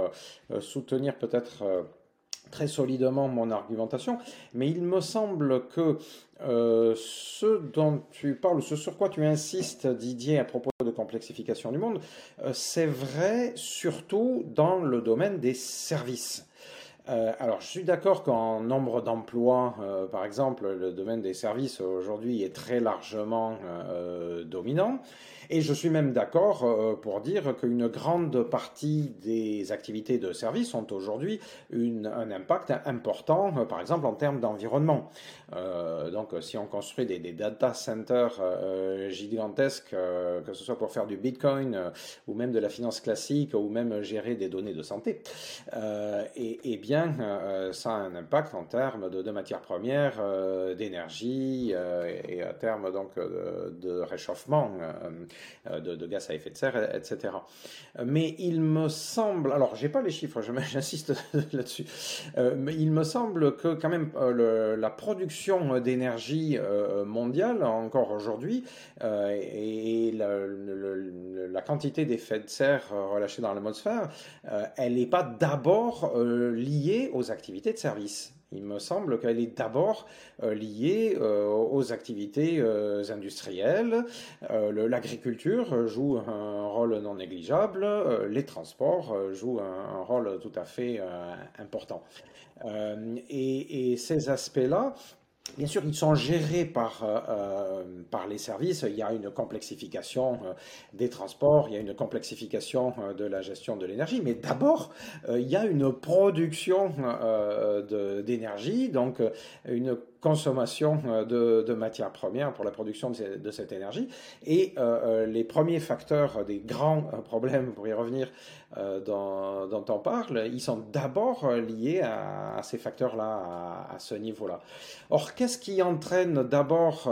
soutenir peut-être très solidement mon argumentation, mais il me semble que ce dont tu parles, ce sur quoi tu insistes, Didier, à propos de complexification du monde, c'est vrai surtout dans le domaine des services. Euh, alors, je suis d'accord qu'en nombre d'emplois, euh, par exemple, le domaine des services aujourd'hui est très largement euh, dominant. Et je suis même d'accord euh, pour dire qu'une grande partie des activités de service ont aujourd'hui un impact important, euh, par exemple en termes d'environnement. Euh, donc si on construit des, data centers gigantesques, que ce soit pour faire du Bitcoin ou même de la finance classique ou même gérer des données de santé, et, eh bien ça a un impact en termes de, matières premières, d'énergie et à terme donc de réchauffement euh, de, gaz à effet de serre, etc. Mais il me semble, alors j'ai pas les chiffres, j'insiste là-dessus, euh, mais il me semble que quand même euh, la production d'énergie mondiale encore aujourd'hui et, la, quantité d'effets de serre relâchés dans l'atmosphère, elle n'est pas d'abord liée aux activités de service. Il me semble qu'elle est d'abord euh, liée euh, aux activités euh, industrielles. L'agriculture joue un rôle non négligeable. les transports jouent un, rôle tout à fait important. et, ces aspects-là, Bien sûr, ils sont gérés par, euh, euh, par les services. Il y a une complexification euh, des transports, il y a une complexification de la gestion de l'énergie, mais d'abord, il y a une production d'énergie, donc une consommation euh, de, matières premières pour la production de, cette énergie. Et euh, euh, les premiers facteurs des grands problèmes, pour y revenir, dont, on parle, ils sont d'abord liés à, ces facteurs-là, à, ce niveau-là. Or, qu'est-ce qui entraîne d'abord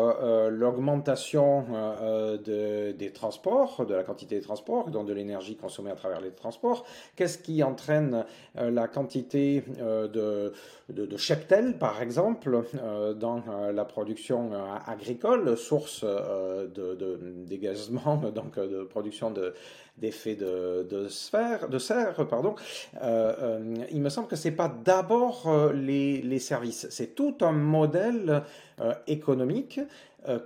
l'augmentation des transports, de la quantité des transports, donc de l'énergie consommée à travers les transports? Qu'est-ce qui entraîne la quantité de, de, cheptel, par exemple dans euh, la production euh, agricole, source de, dégagement, donc de production d'effets de, de, de serre, pardon, il me semble que c'est pas d'abord les, services, c'est tout un modèle économique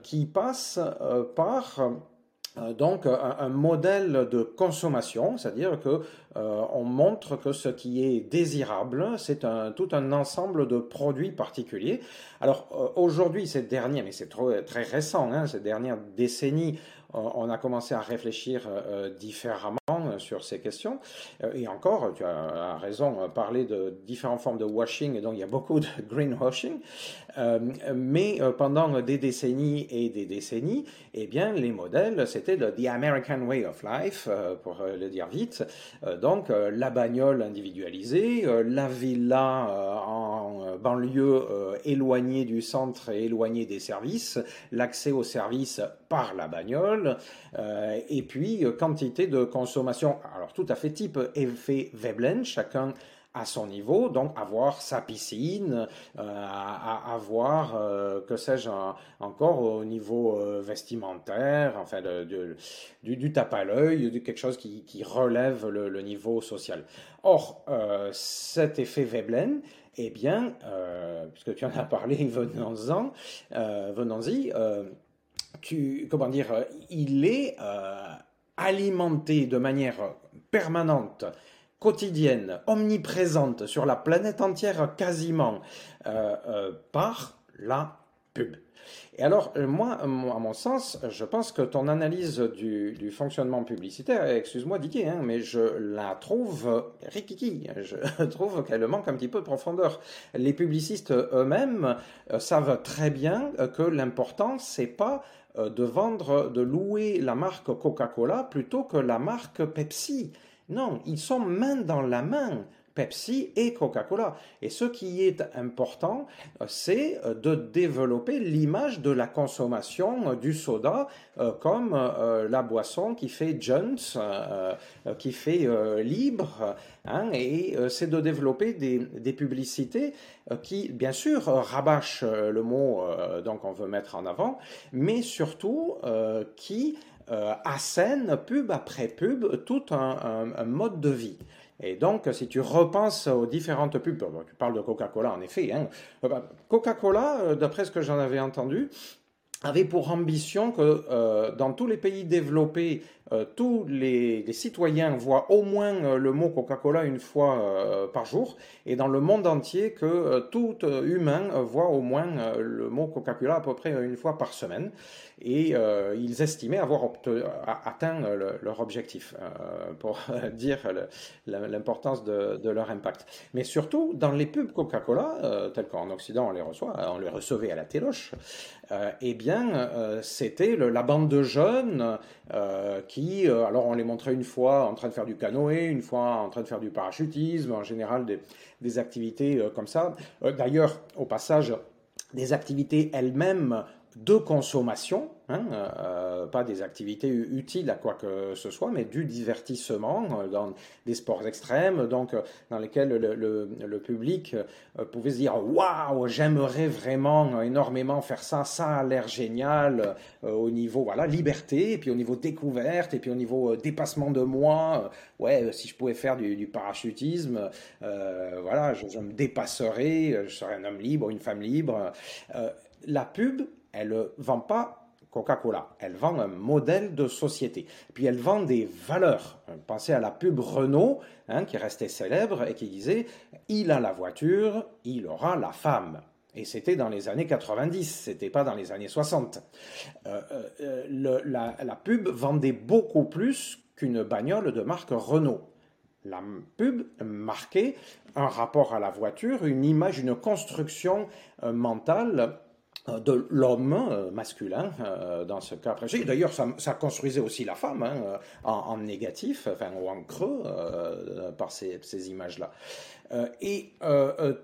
qui passe par donc un, modèle de consommation, c'est-à-dire que euh, on montre que ce qui est désirable, c'est un, tout un ensemble de produits particuliers. Alors euh, aujourd'hui, ces dernières, mais c'est très récent, hein, ces dernières décennies, on a commencé à réfléchir euh, différemment sur ces questions. Et encore, tu as raison, parler de différentes formes de washing, donc il y a beaucoup de greenwashing. mais pendant des décennies et des décennies, eh bien, les modèles, c'était le The American Way of Life, pour le dire vite donc euh, la bagnole individualisée, euh, la villa euh, en banlieue éloignée du centre et éloignée des services, l'accès aux services par la bagnole, et puis quantité de consommation, alors tout à fait type effet Veblen, chacun à son niveau, donc avoir sa piscine, euh, avoir, euh, que sais-je, encore au niveau euh, vestimentaire, enfin du, du, tape à l'œil, quelque chose qui, relève le, niveau social. Or, cet effet Veblen, eh bien, puisque tu en as parlé, venons-en, venons-y, tu, comment dire, il est alimenté de manière permanente quotidienne, omniprésente sur la planète entière quasiment, euh, euh, par la pub. Et alors, euh, moi, à mon sens, je pense que ton analyse du, fonctionnement publicitaire, excuse-moi Didier, hein, mais je la trouve rikiki. Je trouve qu'elle manque un petit peu de profondeur. Les publicistes eux-mêmes euh, savent très bien euh, que l'important, c'est pas de vendre, de louer la marque Coca-Cola plutôt que la marque Pepsi. Non, ils sont main dans la main. Pepsi et Coca-Cola. Et ce qui est important, euh, c'est euh, de développer l'image de la consommation euh, du soda comme la boisson qui fait Jones, qui fait libre. Hein, et c'est de développer des, publicités qui, bien sûr, rabâchent le mot donc on veut mettre en avant, mais surtout qui assènent pub après pub tout un mode de vie. Et donc, si tu repenses aux différentes pubs, tu parles de Coca-Cola en effet, hein, euh, bah, Coca-Cola, euh, d'après ce que j'en avais entendu, avait pour ambition que euh, dans tous les pays développés, tous les, citoyens voient au moins le mot Coca-Cola une fois par jour, et dans le monde entier que tout humain voit au moins le mot Coca-Cola à peu près une fois par semaine et euh, ils estimaient avoir atteint leur objectif, euh, pour dire l'importance de, leur impact. Mais surtout, dans les pubs Coca-Cola, euh, tels qu'en Occident on les reçoit, on les recevait à la téloche, eh bien, c'était la bande de jeunes qui, alors on les montrait une fois en train de faire du canoë, une fois en train de faire du parachutisme, en général des activités comme ça. D'ailleurs, au passage, des activités elles-mêmes de consommation, hein, euh, pas des activités utiles à quoi que ce soit, mais du divertissement euh, dans des sports extrêmes, donc euh, dans lesquels le, public pouvait se dire waouh, j'aimerais vraiment énormément faire ça, ça a l'air génial au niveau voilà liberté, puis au niveau découverte, et puis au niveau dépassement de moi, ouais, si je pouvais faire du, parachutisme, voilà, je, je, me dépasserais, je serais un homme libre, une femme libre. la pub, elle ne vend pas Coca-Cola, elle vend un modèle de société. Puis elle vend des valeurs. Pensez à la pub Renault, hein, qui restait célèbre et qui disait Il a la voiture, il aura la femme. Et c'était dans les années 90, c'était pas dans les années 60. Euh, euh, la, la pub vendait beaucoup plus qu'une bagnole de marque Renault. La pub marquait un rapport à la voiture, une image, une construction euh, mentale euh, de l'homme euh, masculin euh, dans ce cas précis. D'ailleurs, ça, construisait aussi la femme hein, en, négatif, enfin, ou en creux par ces, images-là. et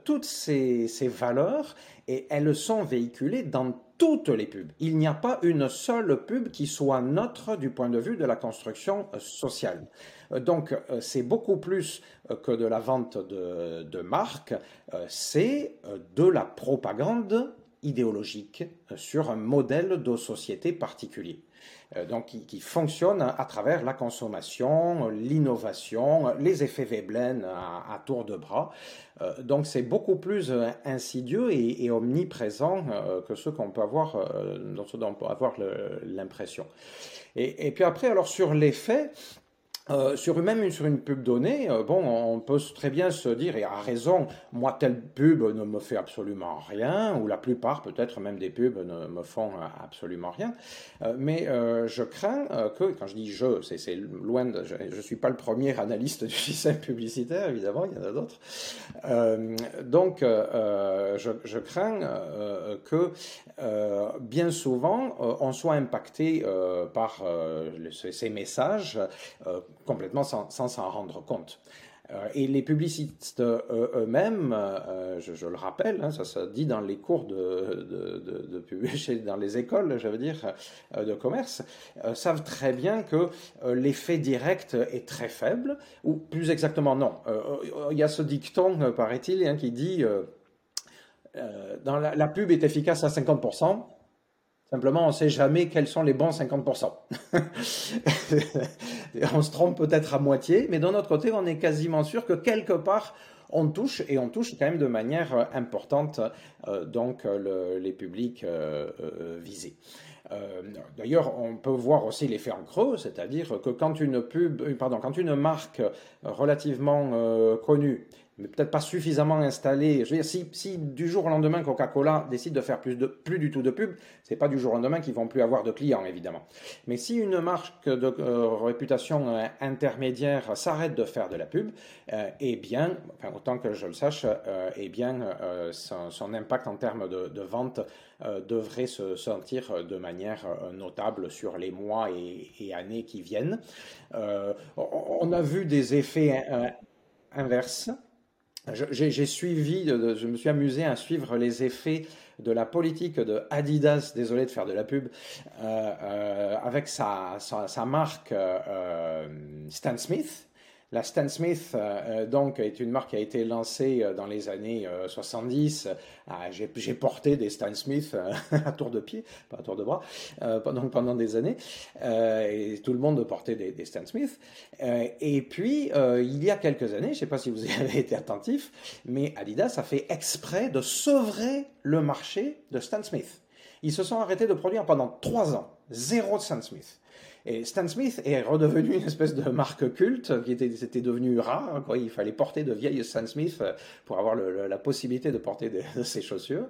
toutes ces, ces, valeurs, et elles sont véhiculées dans toutes les pubs. Il n'y a pas une seule pub qui soit neutre du point de vue de la construction sociale. Donc, c'est beaucoup plus que de la vente de, de marques, c'est de la propagande idéologique euh, sur un modèle de société particulier. Euh, donc, qui, fonctionne à travers la consommation, l'innovation, les effets Veblen à, tour de bras. Euh, donc, c'est beaucoup plus insidieux et, omniprésent que ce qu'on peut avoir, dont on peut avoir l'impression. Et, et, puis après, alors sur l'effet, euh, sur même sur une pub donnée, euh, bon, on peut très bien se dire, et à raison, moi telle pub ne me fait absolument rien, ou la plupart peut-être même des pubs ne me font absolument rien, euh, mais je crains que, quand je dis je, c'est loin de, je ne suis pas le premier analyste du système publicitaire, évidemment, il y en a d'autres, donc je, crains que bien souvent on soit impacté par ces messages complètement sans s'en rendre compte. Euh, et les publicistes euh, eux-mêmes, euh, je, le rappelle, hein, ça se dit dans les cours de, de, de, dans les écoles, je veux dire, de commerce, savent très bien que l'effet direct est très faible, ou plus exactement non. Il y a ce dicton, paraît-il, hein, qui dit la, pub est efficace à 50%, Simplement, on ne sait jamais quels sont les bons 50%. on se trompe peut-être à moitié, mais d'un autre côté, on est quasiment sûr que quelque part, on touche, et on touche quand même de manière euh, importante euh, donc euh, les publics visés. D'ailleurs, on peut voir aussi l'effet en creux, c'est-à-dire que quand une marque relativement connue mais peut-être pas suffisamment installé. Je veux dire, si, si du jour au lendemain Coca-Cola décide de faire plus, de, plus du tout de pub, c'est pas du jour au lendemain qu'ils vont plus avoir de clients, évidemment. Mais si une marque de euh, réputation euh, intermédiaire s'arrête de faire de la pub, euh, eh bien, autant que je le sache, eh bien, son, impact en termes de, de vente devrait se sentir de manière notable sur les mois et années qui viennent. on a vu des effets inverses. J'ai suivi, je me suis amusé à suivre les effets de la politique de Adidas, désolé de faire de la pub, euh, euh, avec sa, marque euh, Stan Smith, la Stan Smith, euh, euh, donc, est une marque qui a été lancée euh, dans les années 70. Ah, j'ai porté des Stan Smith à tour de pied, pas à tour de bras, pendant, des années. et tout le monde portait des, des Stan Smith. et puis, il y a quelques années, je ne sais pas si vous avez été attentif, mais Adidas a fait exprès de sevrer le marché de Stan Smith. Ils se sont arrêtés de produire pendant trois ans. Zéro Stan Smith. Et Stan Smith est redevenu une espèce de marque culte qui était, c'était devenu rare. Quoi. Il fallait porter de vieilles Stan Smith pour avoir la possibilité de porter de, de ces chaussures.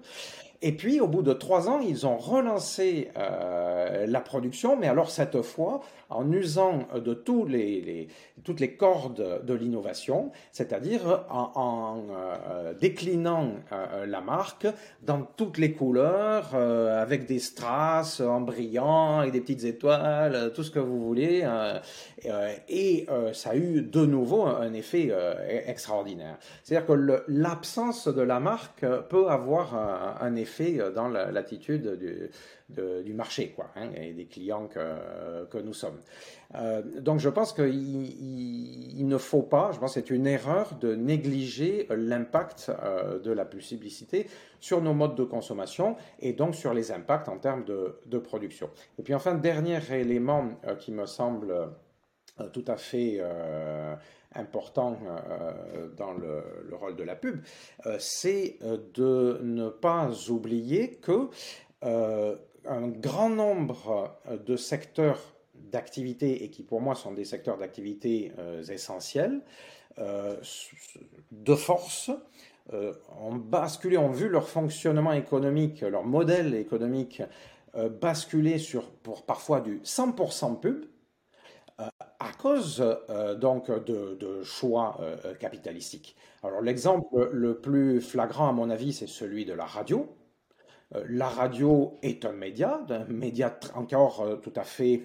Et puis, au bout de trois ans, ils ont relancé euh, la production, mais alors cette fois en usant de toutes les cordes de l'innovation, c'est-à-dire en, euh, déclinant euh, la marque dans toutes les couleurs, avec des strass en brillant, et des petites étoiles, tout ce que vous voulez. et ça a eu de nouveau un effet extraordinaire. C'est-à-dire que l'absence de la marque peut avoir un effet euh, dans l'attitude du, marché quoi, hein, et des clients que, nous sommes. Euh, donc je pense qu'il il, ne faut pas, je pense que c'est une erreur de négliger l'impact euh, de la publicité sur nos modes de consommation et donc sur les impacts en termes de production. Et puis enfin, dernier élément qui me semble tout à fait important euh, dans le, rôle de la pub, euh, c'est euh, de ne pas oublier que un grand nombre de secteurs d'activité et qui pour moi sont des secteurs d'activité essentiels de force ont basculé, ont vu leur fonctionnement économique, leur modèle économique basculer sur pour parfois du 100% pub à cause euh, donc de, choix euh, capitalistiques. Alors l'exemple le plus flagrant à mon avis, c'est celui de la radio. Euh, la radio est un média, un média encore tout à fait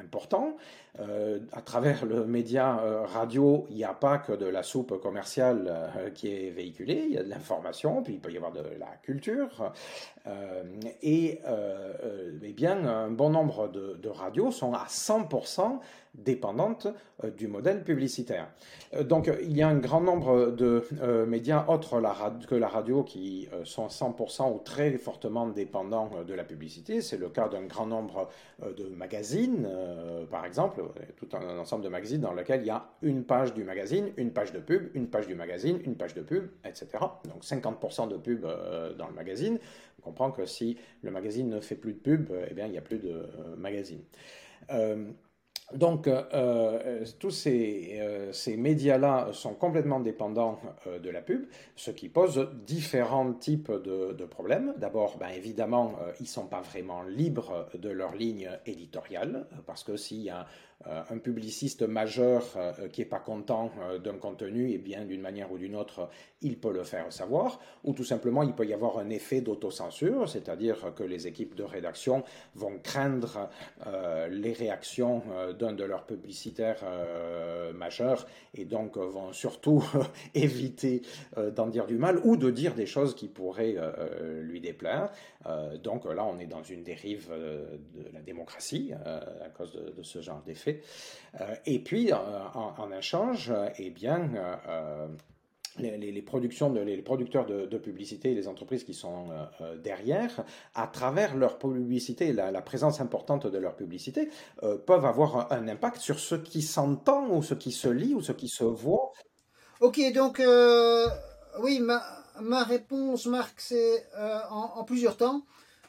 important. à travers le média radio, il n'y a pas que de la soupe commerciale qui est véhiculée, il y a de l'information, puis il peut y avoir de la culture. Et eh bien, un bon nombre de, radios sont à 100% dépendante euh, du modèle publicitaire. Euh, donc il y a un grand nombre de euh, médias autres que la radio qui sont 100% ou très fortement dépendants de la publicité. C'est le cas d'un grand nombre de magazines, par exemple, tout un ensemble de magazines dans lequel il y a une page du magazine, une page de pub, une page du magazine, une page de pub, etc. Donc 50% de pub dans le magazine. Comprend que si le magazine ne fait plus de pub, eh bien il n'y a plus de magazine. Donc, euh, euh, tous ces, euh, médias-là sont complètement dépendants de la pub, ce qui pose différents types de, problèmes. D'abord, ben, évidemment, ils ne sont pas vraiment libres de leur ligne éditoriale, parce que s'il y a euh, un publiciste majeur euh, qui n'est pas content euh, d'un contenu, et bien d'une manière ou d'une autre, il peut le faire savoir, ou tout simplement il peut y avoir un effet d'autocensure, c'est-à-dire que les équipes de rédaction vont craindre les réactions d'un de leurs publicitaires majeurs et donc vont surtout éviter d'en dire du mal ou de dire des choses qui pourraient lui déplaire. Donc là, on est dans une dérive de la démocratie à cause de, ce genre d'effet. Euh, et puis, euh, en, échange, eh bien, euh, les, productions les producteurs de, publicité et les entreprises qui sont derrière, à travers leur publicité, la, la présence importante de leur publicité, peuvent avoir un, impact sur ce qui s'entend ou ce qui se lit ou ce qui se voit. Ok, donc oui, ma, ma, réponse, Marc, c'est en, plusieurs temps.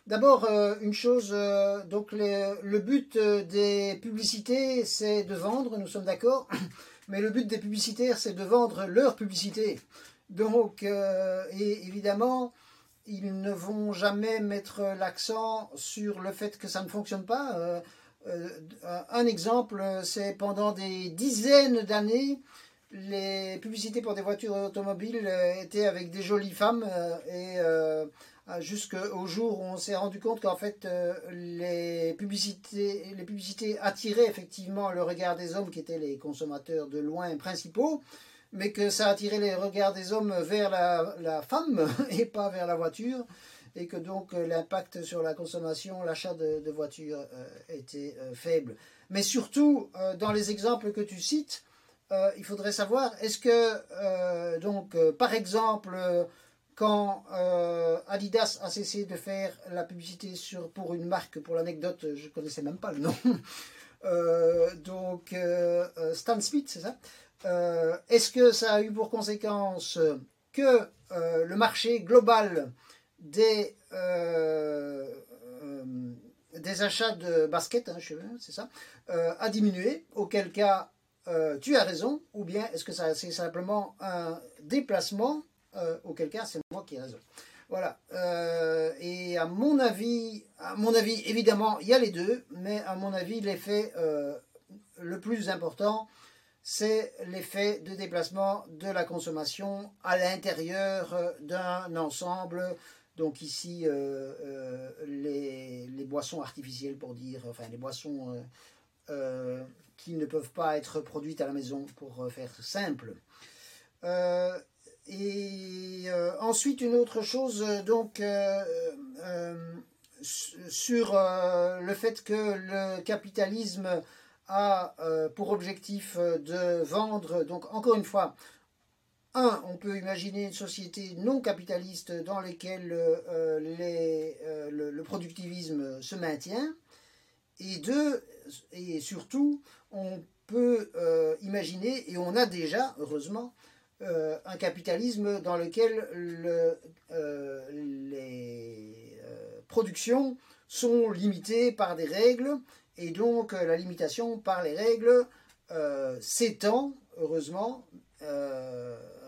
D'abord, euh, une chose, euh, donc le but euh, des publicités, c'est de vendre, nous sommes d'accord, mais le but des publicitaires, c'est de vendre leur publicité. Donc, et évidemment, ils ne vont jamais mettre l'accent sur le fait que ça ne fonctionne pas. un exemple, c'est pendant des dizaines d'années, les publicités pour des voitures automobiles étaient avec des jolies femmes et ah, jusqu'au jour où on s'est rendu compte qu'en fait euh, les, publicités, attiraient effectivement le regard des hommes qui étaient les consommateurs de loin principaux, mais que ça attirait les regards des hommes vers la, femme et pas vers la voiture, et que donc euh, l'impact sur la consommation, l'achat de, voitures euh, était faible. Mais surtout, dans les exemples que tu cites, il faudrait savoir, est-ce que, donc, par exemple, quand euh, Adidas a cessé de faire la publicité sur, pour une marque, pour l'anecdote, je ne connaissais même pas le nom. Euh, donc, euh, Stan Smith, c'est ça Est-ce que ça a eu pour conséquence que le marché global des, achats de basket, hein, c'est ça, a diminué Auquel cas, tu as raison, ou bien est-ce que c'est simplement un déplacement euh, auquel cas c'est moi qui ai raison. Voilà. Euh, et à mon avis, à mon avis, évidemment, il y a les deux, mais à mon avis, l'effet euh, le plus important, c'est l'effet de déplacement de la consommation à l'intérieur d'un ensemble. Donc ici, les, boissons artificielles, pour dire, enfin les boissons qui ne peuvent pas être produites à la maison, pour faire simple. Et euh, ensuite, une autre chose, euh, donc, euh, sur le fait que le capitalisme a pour objectif de vendre, donc encore une fois, un, on peut imaginer une société non capitaliste dans laquelle le, productivisme se maintient. Et deux, et surtout, on peut imaginer, et on a déjà, heureusement, euh, un capitalisme dans lequel le, euh, les euh, productions sont limitées par des règles et donc la limitation par les règles s'étend, heureusement,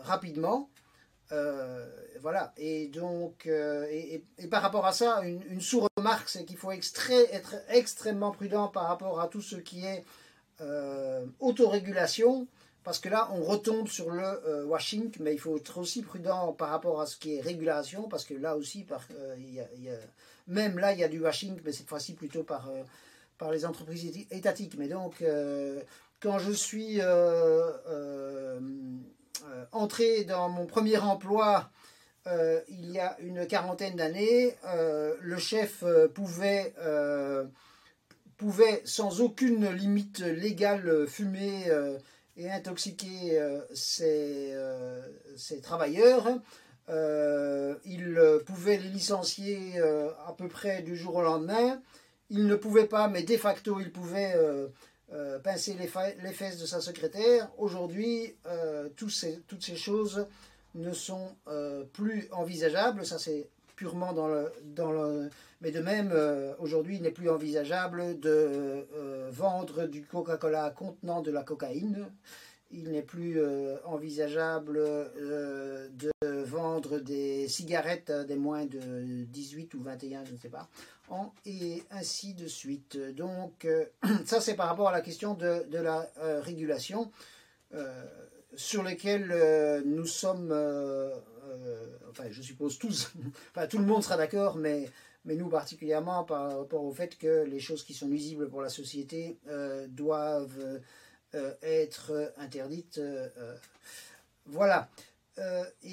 rapidement. Voilà, et donc, et, par rapport à ça, une, sous-remarque, c'est qu'il faut être extrêmement prudent par rapport à tout ce qui est autorégulation parce que là, on retombe sur le euh, washing, mais il faut être aussi prudent par rapport à ce qui est régulation, parce que là aussi, par, euh, même là, il y a du washing, mais cette fois-ci plutôt par, euh, par les entreprises étatiques. Mais donc, quand je suis entré dans mon premier emploi, il y a une quarantaine d'années, le chef pouvait, pouvait, sans aucune limite légale, fumer et intoxiquer euh, euh, ces, travailleurs. Euh, il pouvait les licencier à peu près du jour au lendemain. Il ne pouvait pas, mais de facto, il pouvait pincer les, fesses de sa secrétaire. Aujourd'hui, toutes ces choses ne sont plus envisageables. Ça, c'est purement dans le. Mais de même, aujourd'hui, il n'est plus envisageable de vendre du Coca-Cola contenant de la cocaïne. Il n'est plus euh, envisageable euh, de vendre des cigarettes à des moins de 18 ou 21, je ne sais pas, et ainsi de suite. Donc, euh, ça, c'est par rapport à la question de la régulation sur lesquelles nous sommes, enfin, je suppose tous, enfin, tout le monde sera d'accord, mais mais nous particulièrement par rapport au fait que les choses qui sont nuisibles pour la société doivent euh, être interdite. Euh, euh, voilà. et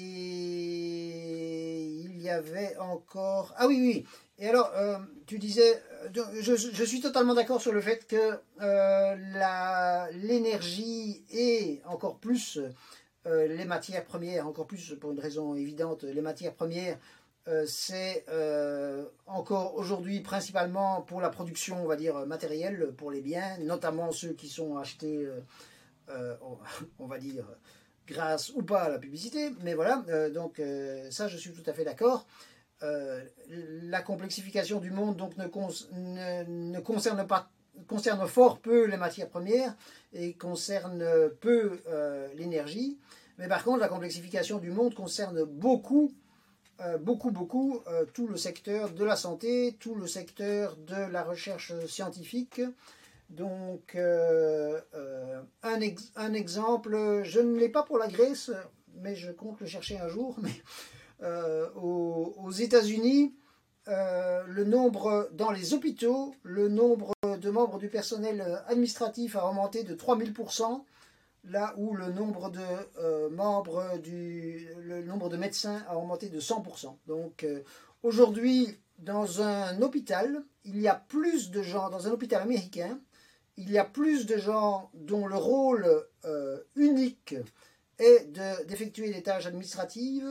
il y avait encore... Ah oui, oui. Et alors, tu disais, je, suis totalement d'accord sur le fait que l'énergie et encore plus les matières premières, encore plus pour une raison évidente, les matières premières euh, c'est euh, encore aujourd'hui principalement pour la production, on va dire, matérielle, pour les biens, notamment ceux qui sont achetés, euh, on va dire, grâce ou pas à la publicité. Mais voilà, donc ça, je suis tout à fait d'accord. La complexification du monde donc ne, ne, concerne pas concerne fort peu les matières premières et concerne peu l'énergie. Mais par contre, la complexification du monde concerne beaucoup, beaucoup, beaucoup tout le secteur de la santé, tout le secteur de la recherche scientifique. Donc, un, exemple, je ne l'ai pas pour la Grèce, mais je compte le chercher un jour. Aux, aux États-Unis, euh, le nombre dans les hôpitaux, le nombre de membres du personnel administratif a augmenté de 3000%, là où le nombre de euh, membres du le nombre de médecins a augmenté de 100%. Donc euh, aujourd'hui, dans un hôpital, il y a plus de gens, dans un hôpital américain, il y a plus de gens dont le rôle unique est d'effectuer des tâches administratives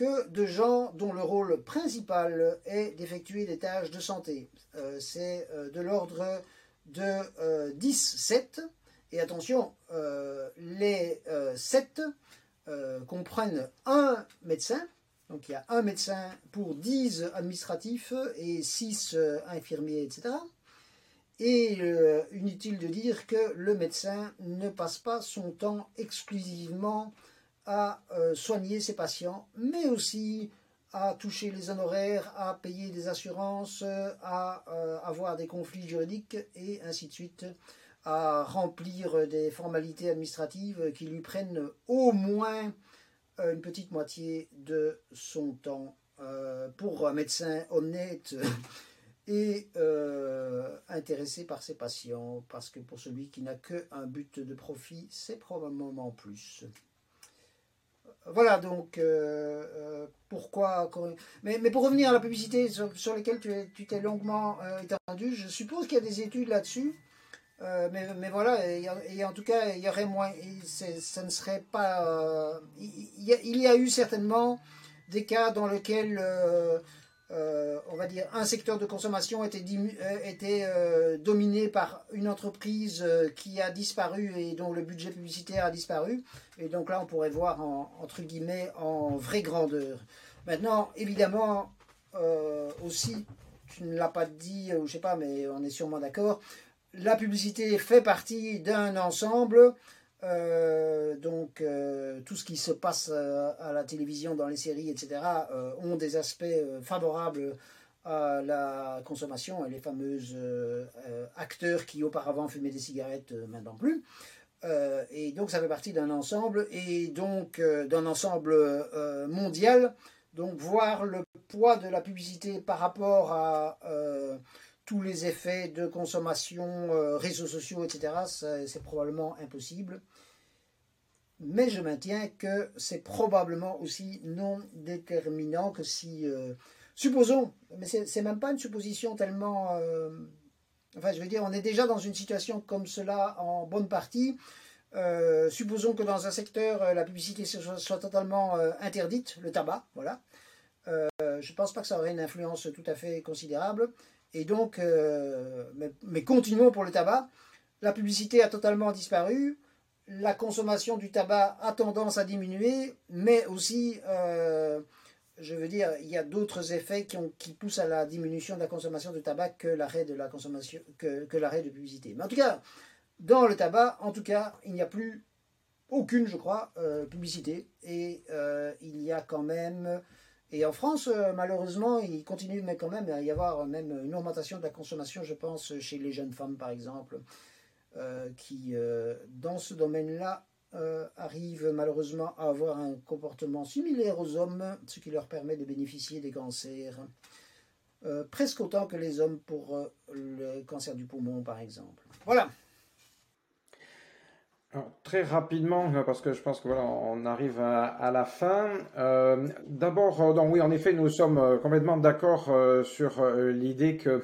que de gens dont le rôle principal est d'effectuer des tâches de santé. Euh, c'est euh, de l'ordre de 10-7. Euh, Et attention, les 7 comprennent un médecin. Donc il y a un médecin pour 10 administratifs et 6 infirmiers, etc. Et inutile de dire que le médecin ne passe pas son temps exclusivement à euh, soigner ses patients, mais aussi à toucher les honoraires, à payer des assurances, à euh, avoir des conflits juridiques et ainsi de suite, à remplir des formalités administratives qui lui prennent au moins euh, une petite moitié de son temps. pour un médecin honnête et intéressé par ses patients, parce que pour celui qui n'a qu'un but de profit, c'est probablement plus. Voilà donc euh, euh, pourquoi. Mais, pour revenir à la publicité sur, laquelle tu t'es longuement euh, je suppose qu'il y a des études là-dessus. mais, mais, voilà, et, en tout cas, il y aurait moins. Ça ne serait pas. Il, y a, eu certainement des cas dans lesquels euh, on va dire, un secteur de consommation était, euh, euh, dominé par une entreprise qui a disparu et dont le budget publicitaire a disparu. Et donc là, on pourrait voir, en, entre guillemets, en vraie grandeur. Maintenant, évidemment, aussi, tu ne l'as pas dit, ou je sais pas, mais on est sûrement d'accord, la publicité fait partie d'un ensemble euh, donc euh, tout ce qui se passe euh, à la télévision, dans les séries, etc., ont des aspects favorables à la consommation et les fameuses acteurs qui auparavant fumaient des cigarettes maintenant plus. et donc ça fait partie d'un ensemble et donc d'un ensemble mondial. Donc voir le poids de la publicité par rapport à tous les effets de consommation, euh, réseaux sociaux, etc., c'est probablement impossible. Mais je maintiens que c'est probablement aussi non déterminant que si... Euh, supposons, mais c'est même pas une supposition tellement... Euh, enfin, je veux dire, on est déjà dans une situation comme cela en bonne partie. supposons que dans un secteur, la publicité soit, soit totalement interdite, le tabac, voilà. je ne pense pas que ça aurait une influence tout à fait considérable. Et donc, euh, mais, continuons pour le tabac. La publicité a totalement disparu. La consommation du tabac a tendance à diminuer, mais aussi, euh, je veux dire, il y a d'autres effets qui, poussent à la diminution de la consommation de tabac que l'arrêt de la consommation, que, l'arrêt de publicité. Mais en tout cas, dans le tabac, en tout cas, il n'y a plus aucune, je crois, euh, publicité. Et il y a quand même et en France, euh, malheureusement, il continue mais quand même à y avoir même une augmentation de la consommation, je pense, chez les jeunes femmes, par exemple, euh, qui, euh, dans ce domaine-là, arrivent malheureusement à avoir un comportement similaire aux hommes, ce qui leur permet de bénéficier des cancers presque autant que les hommes pour le cancer du poumon, par exemple. Voilà très rapidement, euh, parce que je pense que voilà, on arrive à, la fin. Euh, D'abord, euh, oui, en effet, nous sommes complètement d'accord sur l'idée que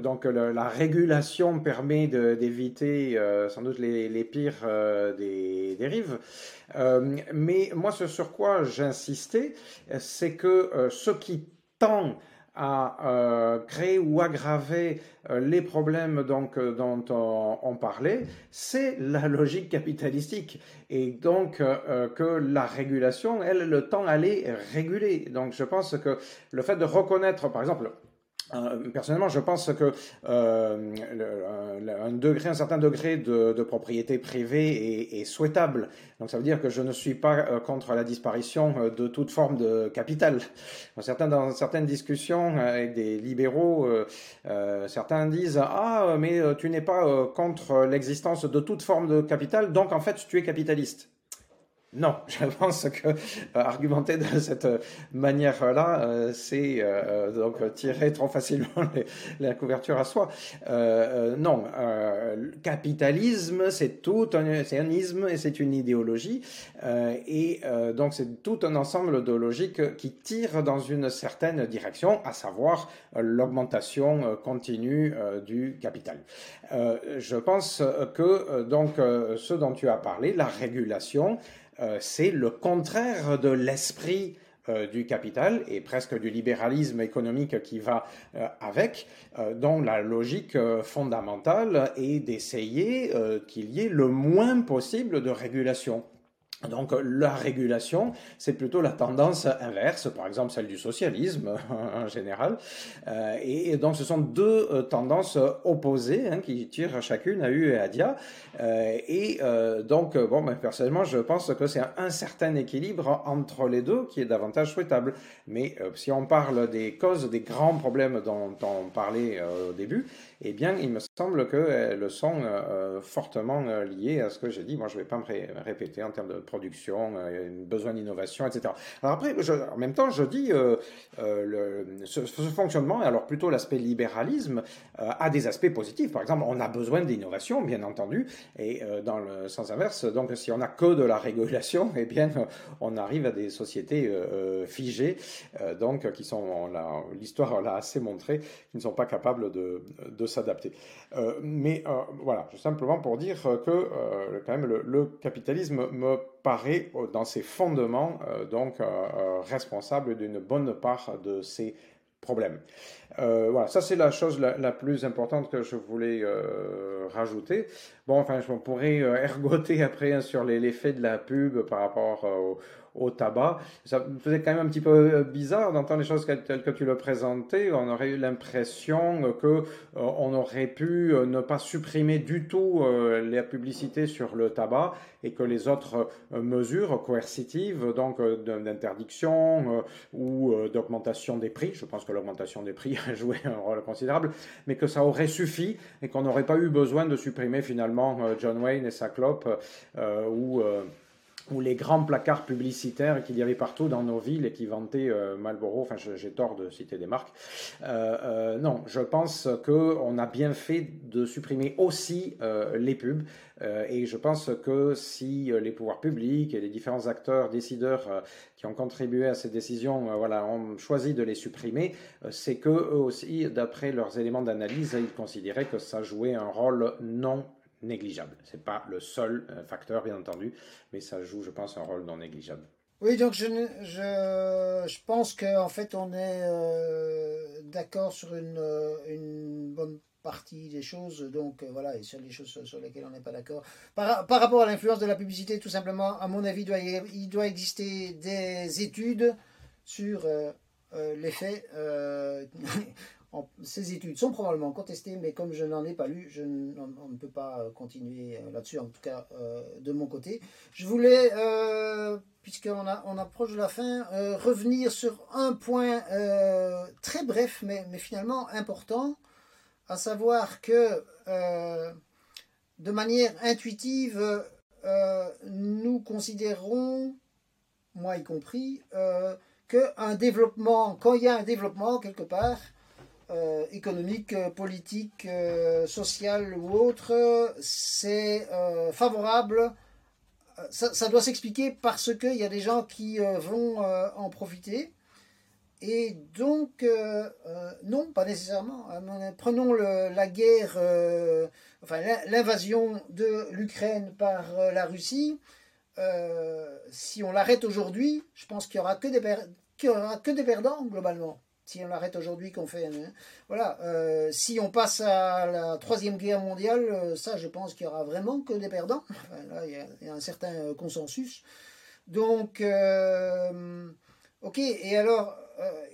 donc la régulation permet d'éviter sans doute les, les pires des dérives. mais moi, ce sur quoi j'insistais, c'est que ce qui tend à euh, créer ou aggraver euh, les problèmes donc, euh, dont on, parlait, c'est la logique capitalistique. Et donc que la régulation, elle, le temps allait réguler. Donc je pense que le fait de reconnaître, par exemple, personnellement, je pense que euh, un, degré, un certain degré de, propriété privée est, souhaitable. Donc, ça veut dire que je ne suis pas euh, contre la disparition de toute forme de capital. Certains, dans certaines discussions avec des libéraux, certains disent ah mais tu n'es pas contre l'existence de toute forme de capital, donc en fait tu es capitaliste. Non, je pense que euh, argumenter de cette manière-là, euh, c'est euh, donc tirer trop facilement la couverture à soi. non, capitalisme, c'est tout un, c'est un isme et c'est une idéologie, et donc c'est tout un ensemble de logiques qui tirent dans une certaine direction, à savoir l'augmentation continue du capital. je pense que donc ce dont tu as parlé, la régulation, euh, c'est le contraire de l'esprit euh, du capital et presque du libéralisme économique qui va euh, avec, dont la logique fondamentale est d'essayer qu'il y ait le moins possible de régulation. Donc la régulation, c'est plutôt la tendance inverse, par exemple celle du socialisme en général. Euh, et, donc ce sont deux euh, tendances opposées hein, qui tirent chacune à U et à Dia. Euh, et donc, bon, ben, personnellement, je pense que c'est un, certain équilibre entre les deux qui est davantage souhaitable. Mais si on parle des causes, des grands problèmes dont on parlait au début, eh bien, il me semble qu'elles sont fortement liées à ce que j'ai dit. Moi, je ne vais pas me répéter en termes de production, euh, besoin d'innovation, etc. Alors après, en même temps, je dis euh, euh, ce, fonctionnement, alors plutôt l'aspect libéralisme, a des aspects positifs. Par exemple, on a besoin d'innovation, bien entendu, et dans le sens inverse, donc si on n'a que de la régulation, eh bien, on arrive à des sociétés figées, donc qui sont, l'histoire l'a assez montré, qui ne sont pas capables de, de s'adapter. mais voilà, simplement pour dire que quand même le, capitalisme me paraît euh, dans ses fondements euh, donc euh, responsable d'une bonne part de ces problèmes. voilà, ça c'est la chose la, plus importante que je voulais rajouter. Bon, enfin, je pourrais ergoter après hein, sur l'effet de la pub par rapport au, au tabac. Ça me faisait quand même un petit peu euh, bizarre d'entendre les choses telles que tu le présentais. On aurait eu l'impression que euh, on aurait pu euh, ne pas supprimer du tout la publicité sur le tabac et que les autres mesures coercitives, donc d'interdiction ou d'augmentation des prix, je pense que l'augmentation des prix a joué un rôle considérable, mais que ça aurait suffi et qu'on n'aurait pas eu besoin de supprimer finalement John Wayne et sa clope ou ou les grands placards publicitaires qu'il y avait partout dans nos villes et qui vantaient euh, Marlboro, enfin j'ai tort de citer des marques. Euh, euh, non, je pense qu'on a bien fait de supprimer aussi les pubs et je pense que si les pouvoirs publics et les différents acteurs, décideurs qui ont contribué à ces décisions voilà, ont choisi de les supprimer, c'est que eux aussi, d'après leurs éléments d'analyse, ils considéraient que ça jouait un rôle non négligeable. Ce n'est pas le seul euh, facteur, bien entendu, mais ça joue, je pense, un rôle non négligeable. Oui, donc je, je, je pense qu'en fait, on est euh, d'accord sur une, euh, une, bonne partie des choses, donc voilà, et sur les choses sur lesquelles on n'est pas d'accord. Par, par, rapport à l'influence de la publicité, tout simplement, à mon avis, il doit exister des études sur l'effet ces études sont probablement contestées, mais comme je n'en ai pas lu, je on, ne peut pas euh, continuer euh, là-dessus, en tout cas euh, de mon côté. Je voulais, puisqu'on on approche de la fin, revenir sur un point très bref, mais, mais, finalement important, à savoir que de manière intuitive, nous considérons, moi y compris, qu'un développement, quand il y a un développement quelque part, euh, économique, euh, politique, euh, social ou autre, c'est favorable. Ça, doit s'expliquer parce qu'il y a des gens qui vont en profiter. Et donc, non, pas nécessairement. Prenons la guerre, enfin l'invasion de l'Ukraine par la Russie. si on l'arrête aujourd'hui, je pense qu'il n'y aura, aura que des perdants globalement si on l'arrête aujourd'hui, qu'on fait. Voilà. Euh, si on passe à la troisième guerre mondiale, euh, ça, je pense qu'il y aura vraiment que des perdants. il y, a, un certain euh, consensus. Donc, Ok, et alors,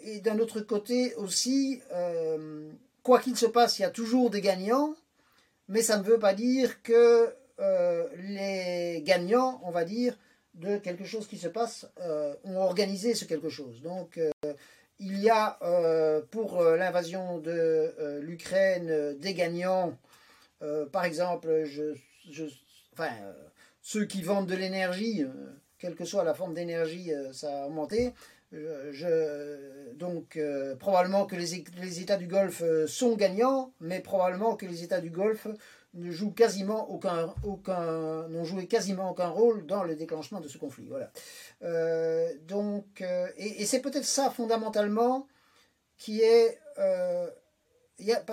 et d'un autre côté aussi, quoi qu'il se passe, il y a toujours des gagnants, mais ça ne veut pas dire que les gagnants, on va dire, de quelque chose qui se passe, ont organisé ce quelque chose. Il y a euh, pour euh, l'invasion de euh, l'Ukraine des gagnants, par exemple, ceux qui vendent de l'énergie, quelle que soit la forme d'énergie, ça a augmenté. donc probablement que les, les, États du Golfe sont gagnants, mais probablement que les États du Golfe ne quasiment aucun, aucun, n'ont joué quasiment aucun rôle dans le déclenchement de ce conflit. Voilà. Euh, donc, euh, et, c'est peut-être ça fondamentalement qui est, euh, y a,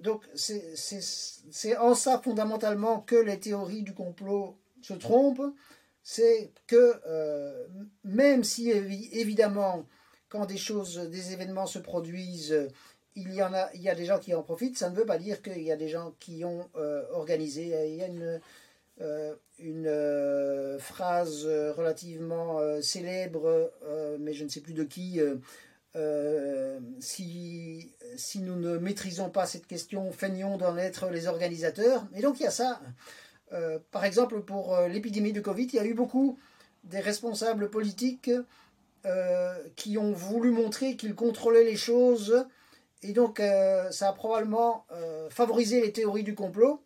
donc c'est en ça fondamentalement que les théories du complot se trompent, c'est que même si évidemment quand des choses, des événements se produisent il y en a, il y a des gens qui en profitent. Ça ne veut pas dire qu'il y a des gens qui ont euh, organisé. Il y a une, euh, une euh, phrase relativement célèbre, mais je ne sais plus de qui. si, si nous ne maîtrisons pas cette question, feignons d'en être les organisateurs. Et donc il y a ça. par exemple, pour l'épidémie de Covid, il y a eu beaucoup des responsables politiques qui ont voulu montrer qu'ils contrôlaient les choses et donc, euh, ça a probablement euh, favorisé les théories du complot.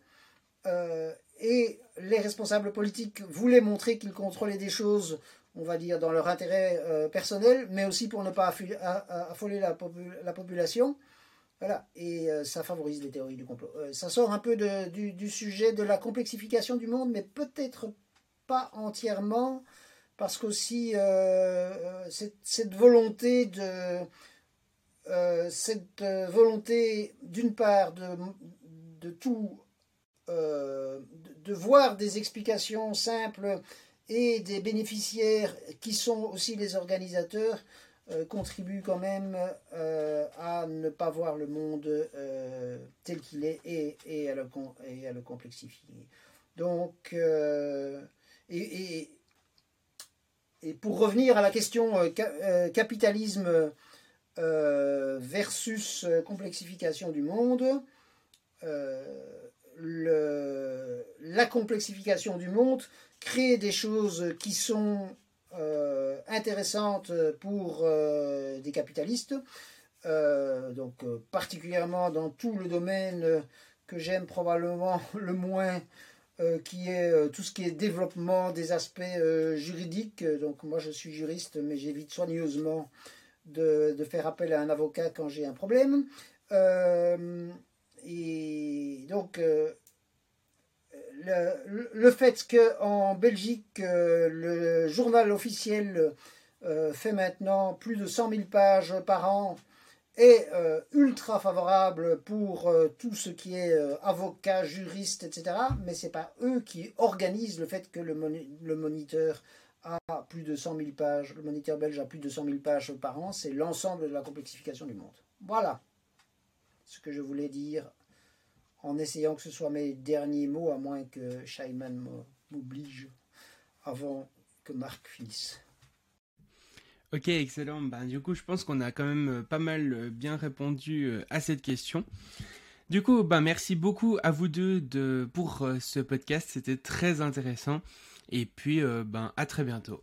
Euh, et les responsables politiques voulaient montrer qu'ils contrôlaient des choses, on va dire, dans leur intérêt personnel, mais aussi pour ne pas affoler la, population. Voilà, et ça favorise les théories du complot. ça sort un peu du, du, sujet de la complexification du monde, mais peut-être pas entièrement, parce qu'aussi cette, volonté de euh, cette euh, volonté, d'une part, de, tout, euh, voir des explications simples et des bénéficiaires qui sont aussi les organisateurs, contribue quand même à ne pas voir le monde tel qu'il est et, à le, complexifier. Donc, et, pour revenir à la question capitalisme euh, versus euh, complexification du monde, euh, le, la complexification du monde crée des choses qui sont intéressantes pour des capitalistes, donc particulièrement dans tout le domaine que j'aime probablement le moins, qui est tout ce qui est développement des aspects juridiques. Donc moi je suis juriste, mais j'évite soigneusement de, faire appel à un avocat quand j'ai un problème. Euh, et donc, euh, le, le, fait qu'en Belgique, euh, le journal officiel fait maintenant plus de 100 000 pages par an est ultra favorable pour tout ce qui est avocat, juriste, etc. Mais c'est pas eux qui organisent le fait que le moniteur a plus de 100 000 pages, le moniteur belge a plus de 100 000 pages par an, c'est l'ensemble de la complexification du monde. Voilà ce que je voulais dire en essayant que ce soit mes derniers mots, à moins que Scheiman m'oblige avant que Marc finisse. Ok, excellent. Ben, du coup, je pense qu'on a quand même euh, pas mal euh, bien répondu euh, à cette question. Du coup, ben, merci beaucoup à vous deux de, pour ce podcast. C'était très intéressant. Et puis, euh, ben, à très bientôt.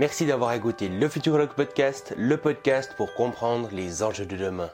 Merci d'avoir écouté le Futurologue Podcast, le podcast pour comprendre les enjeux de demain.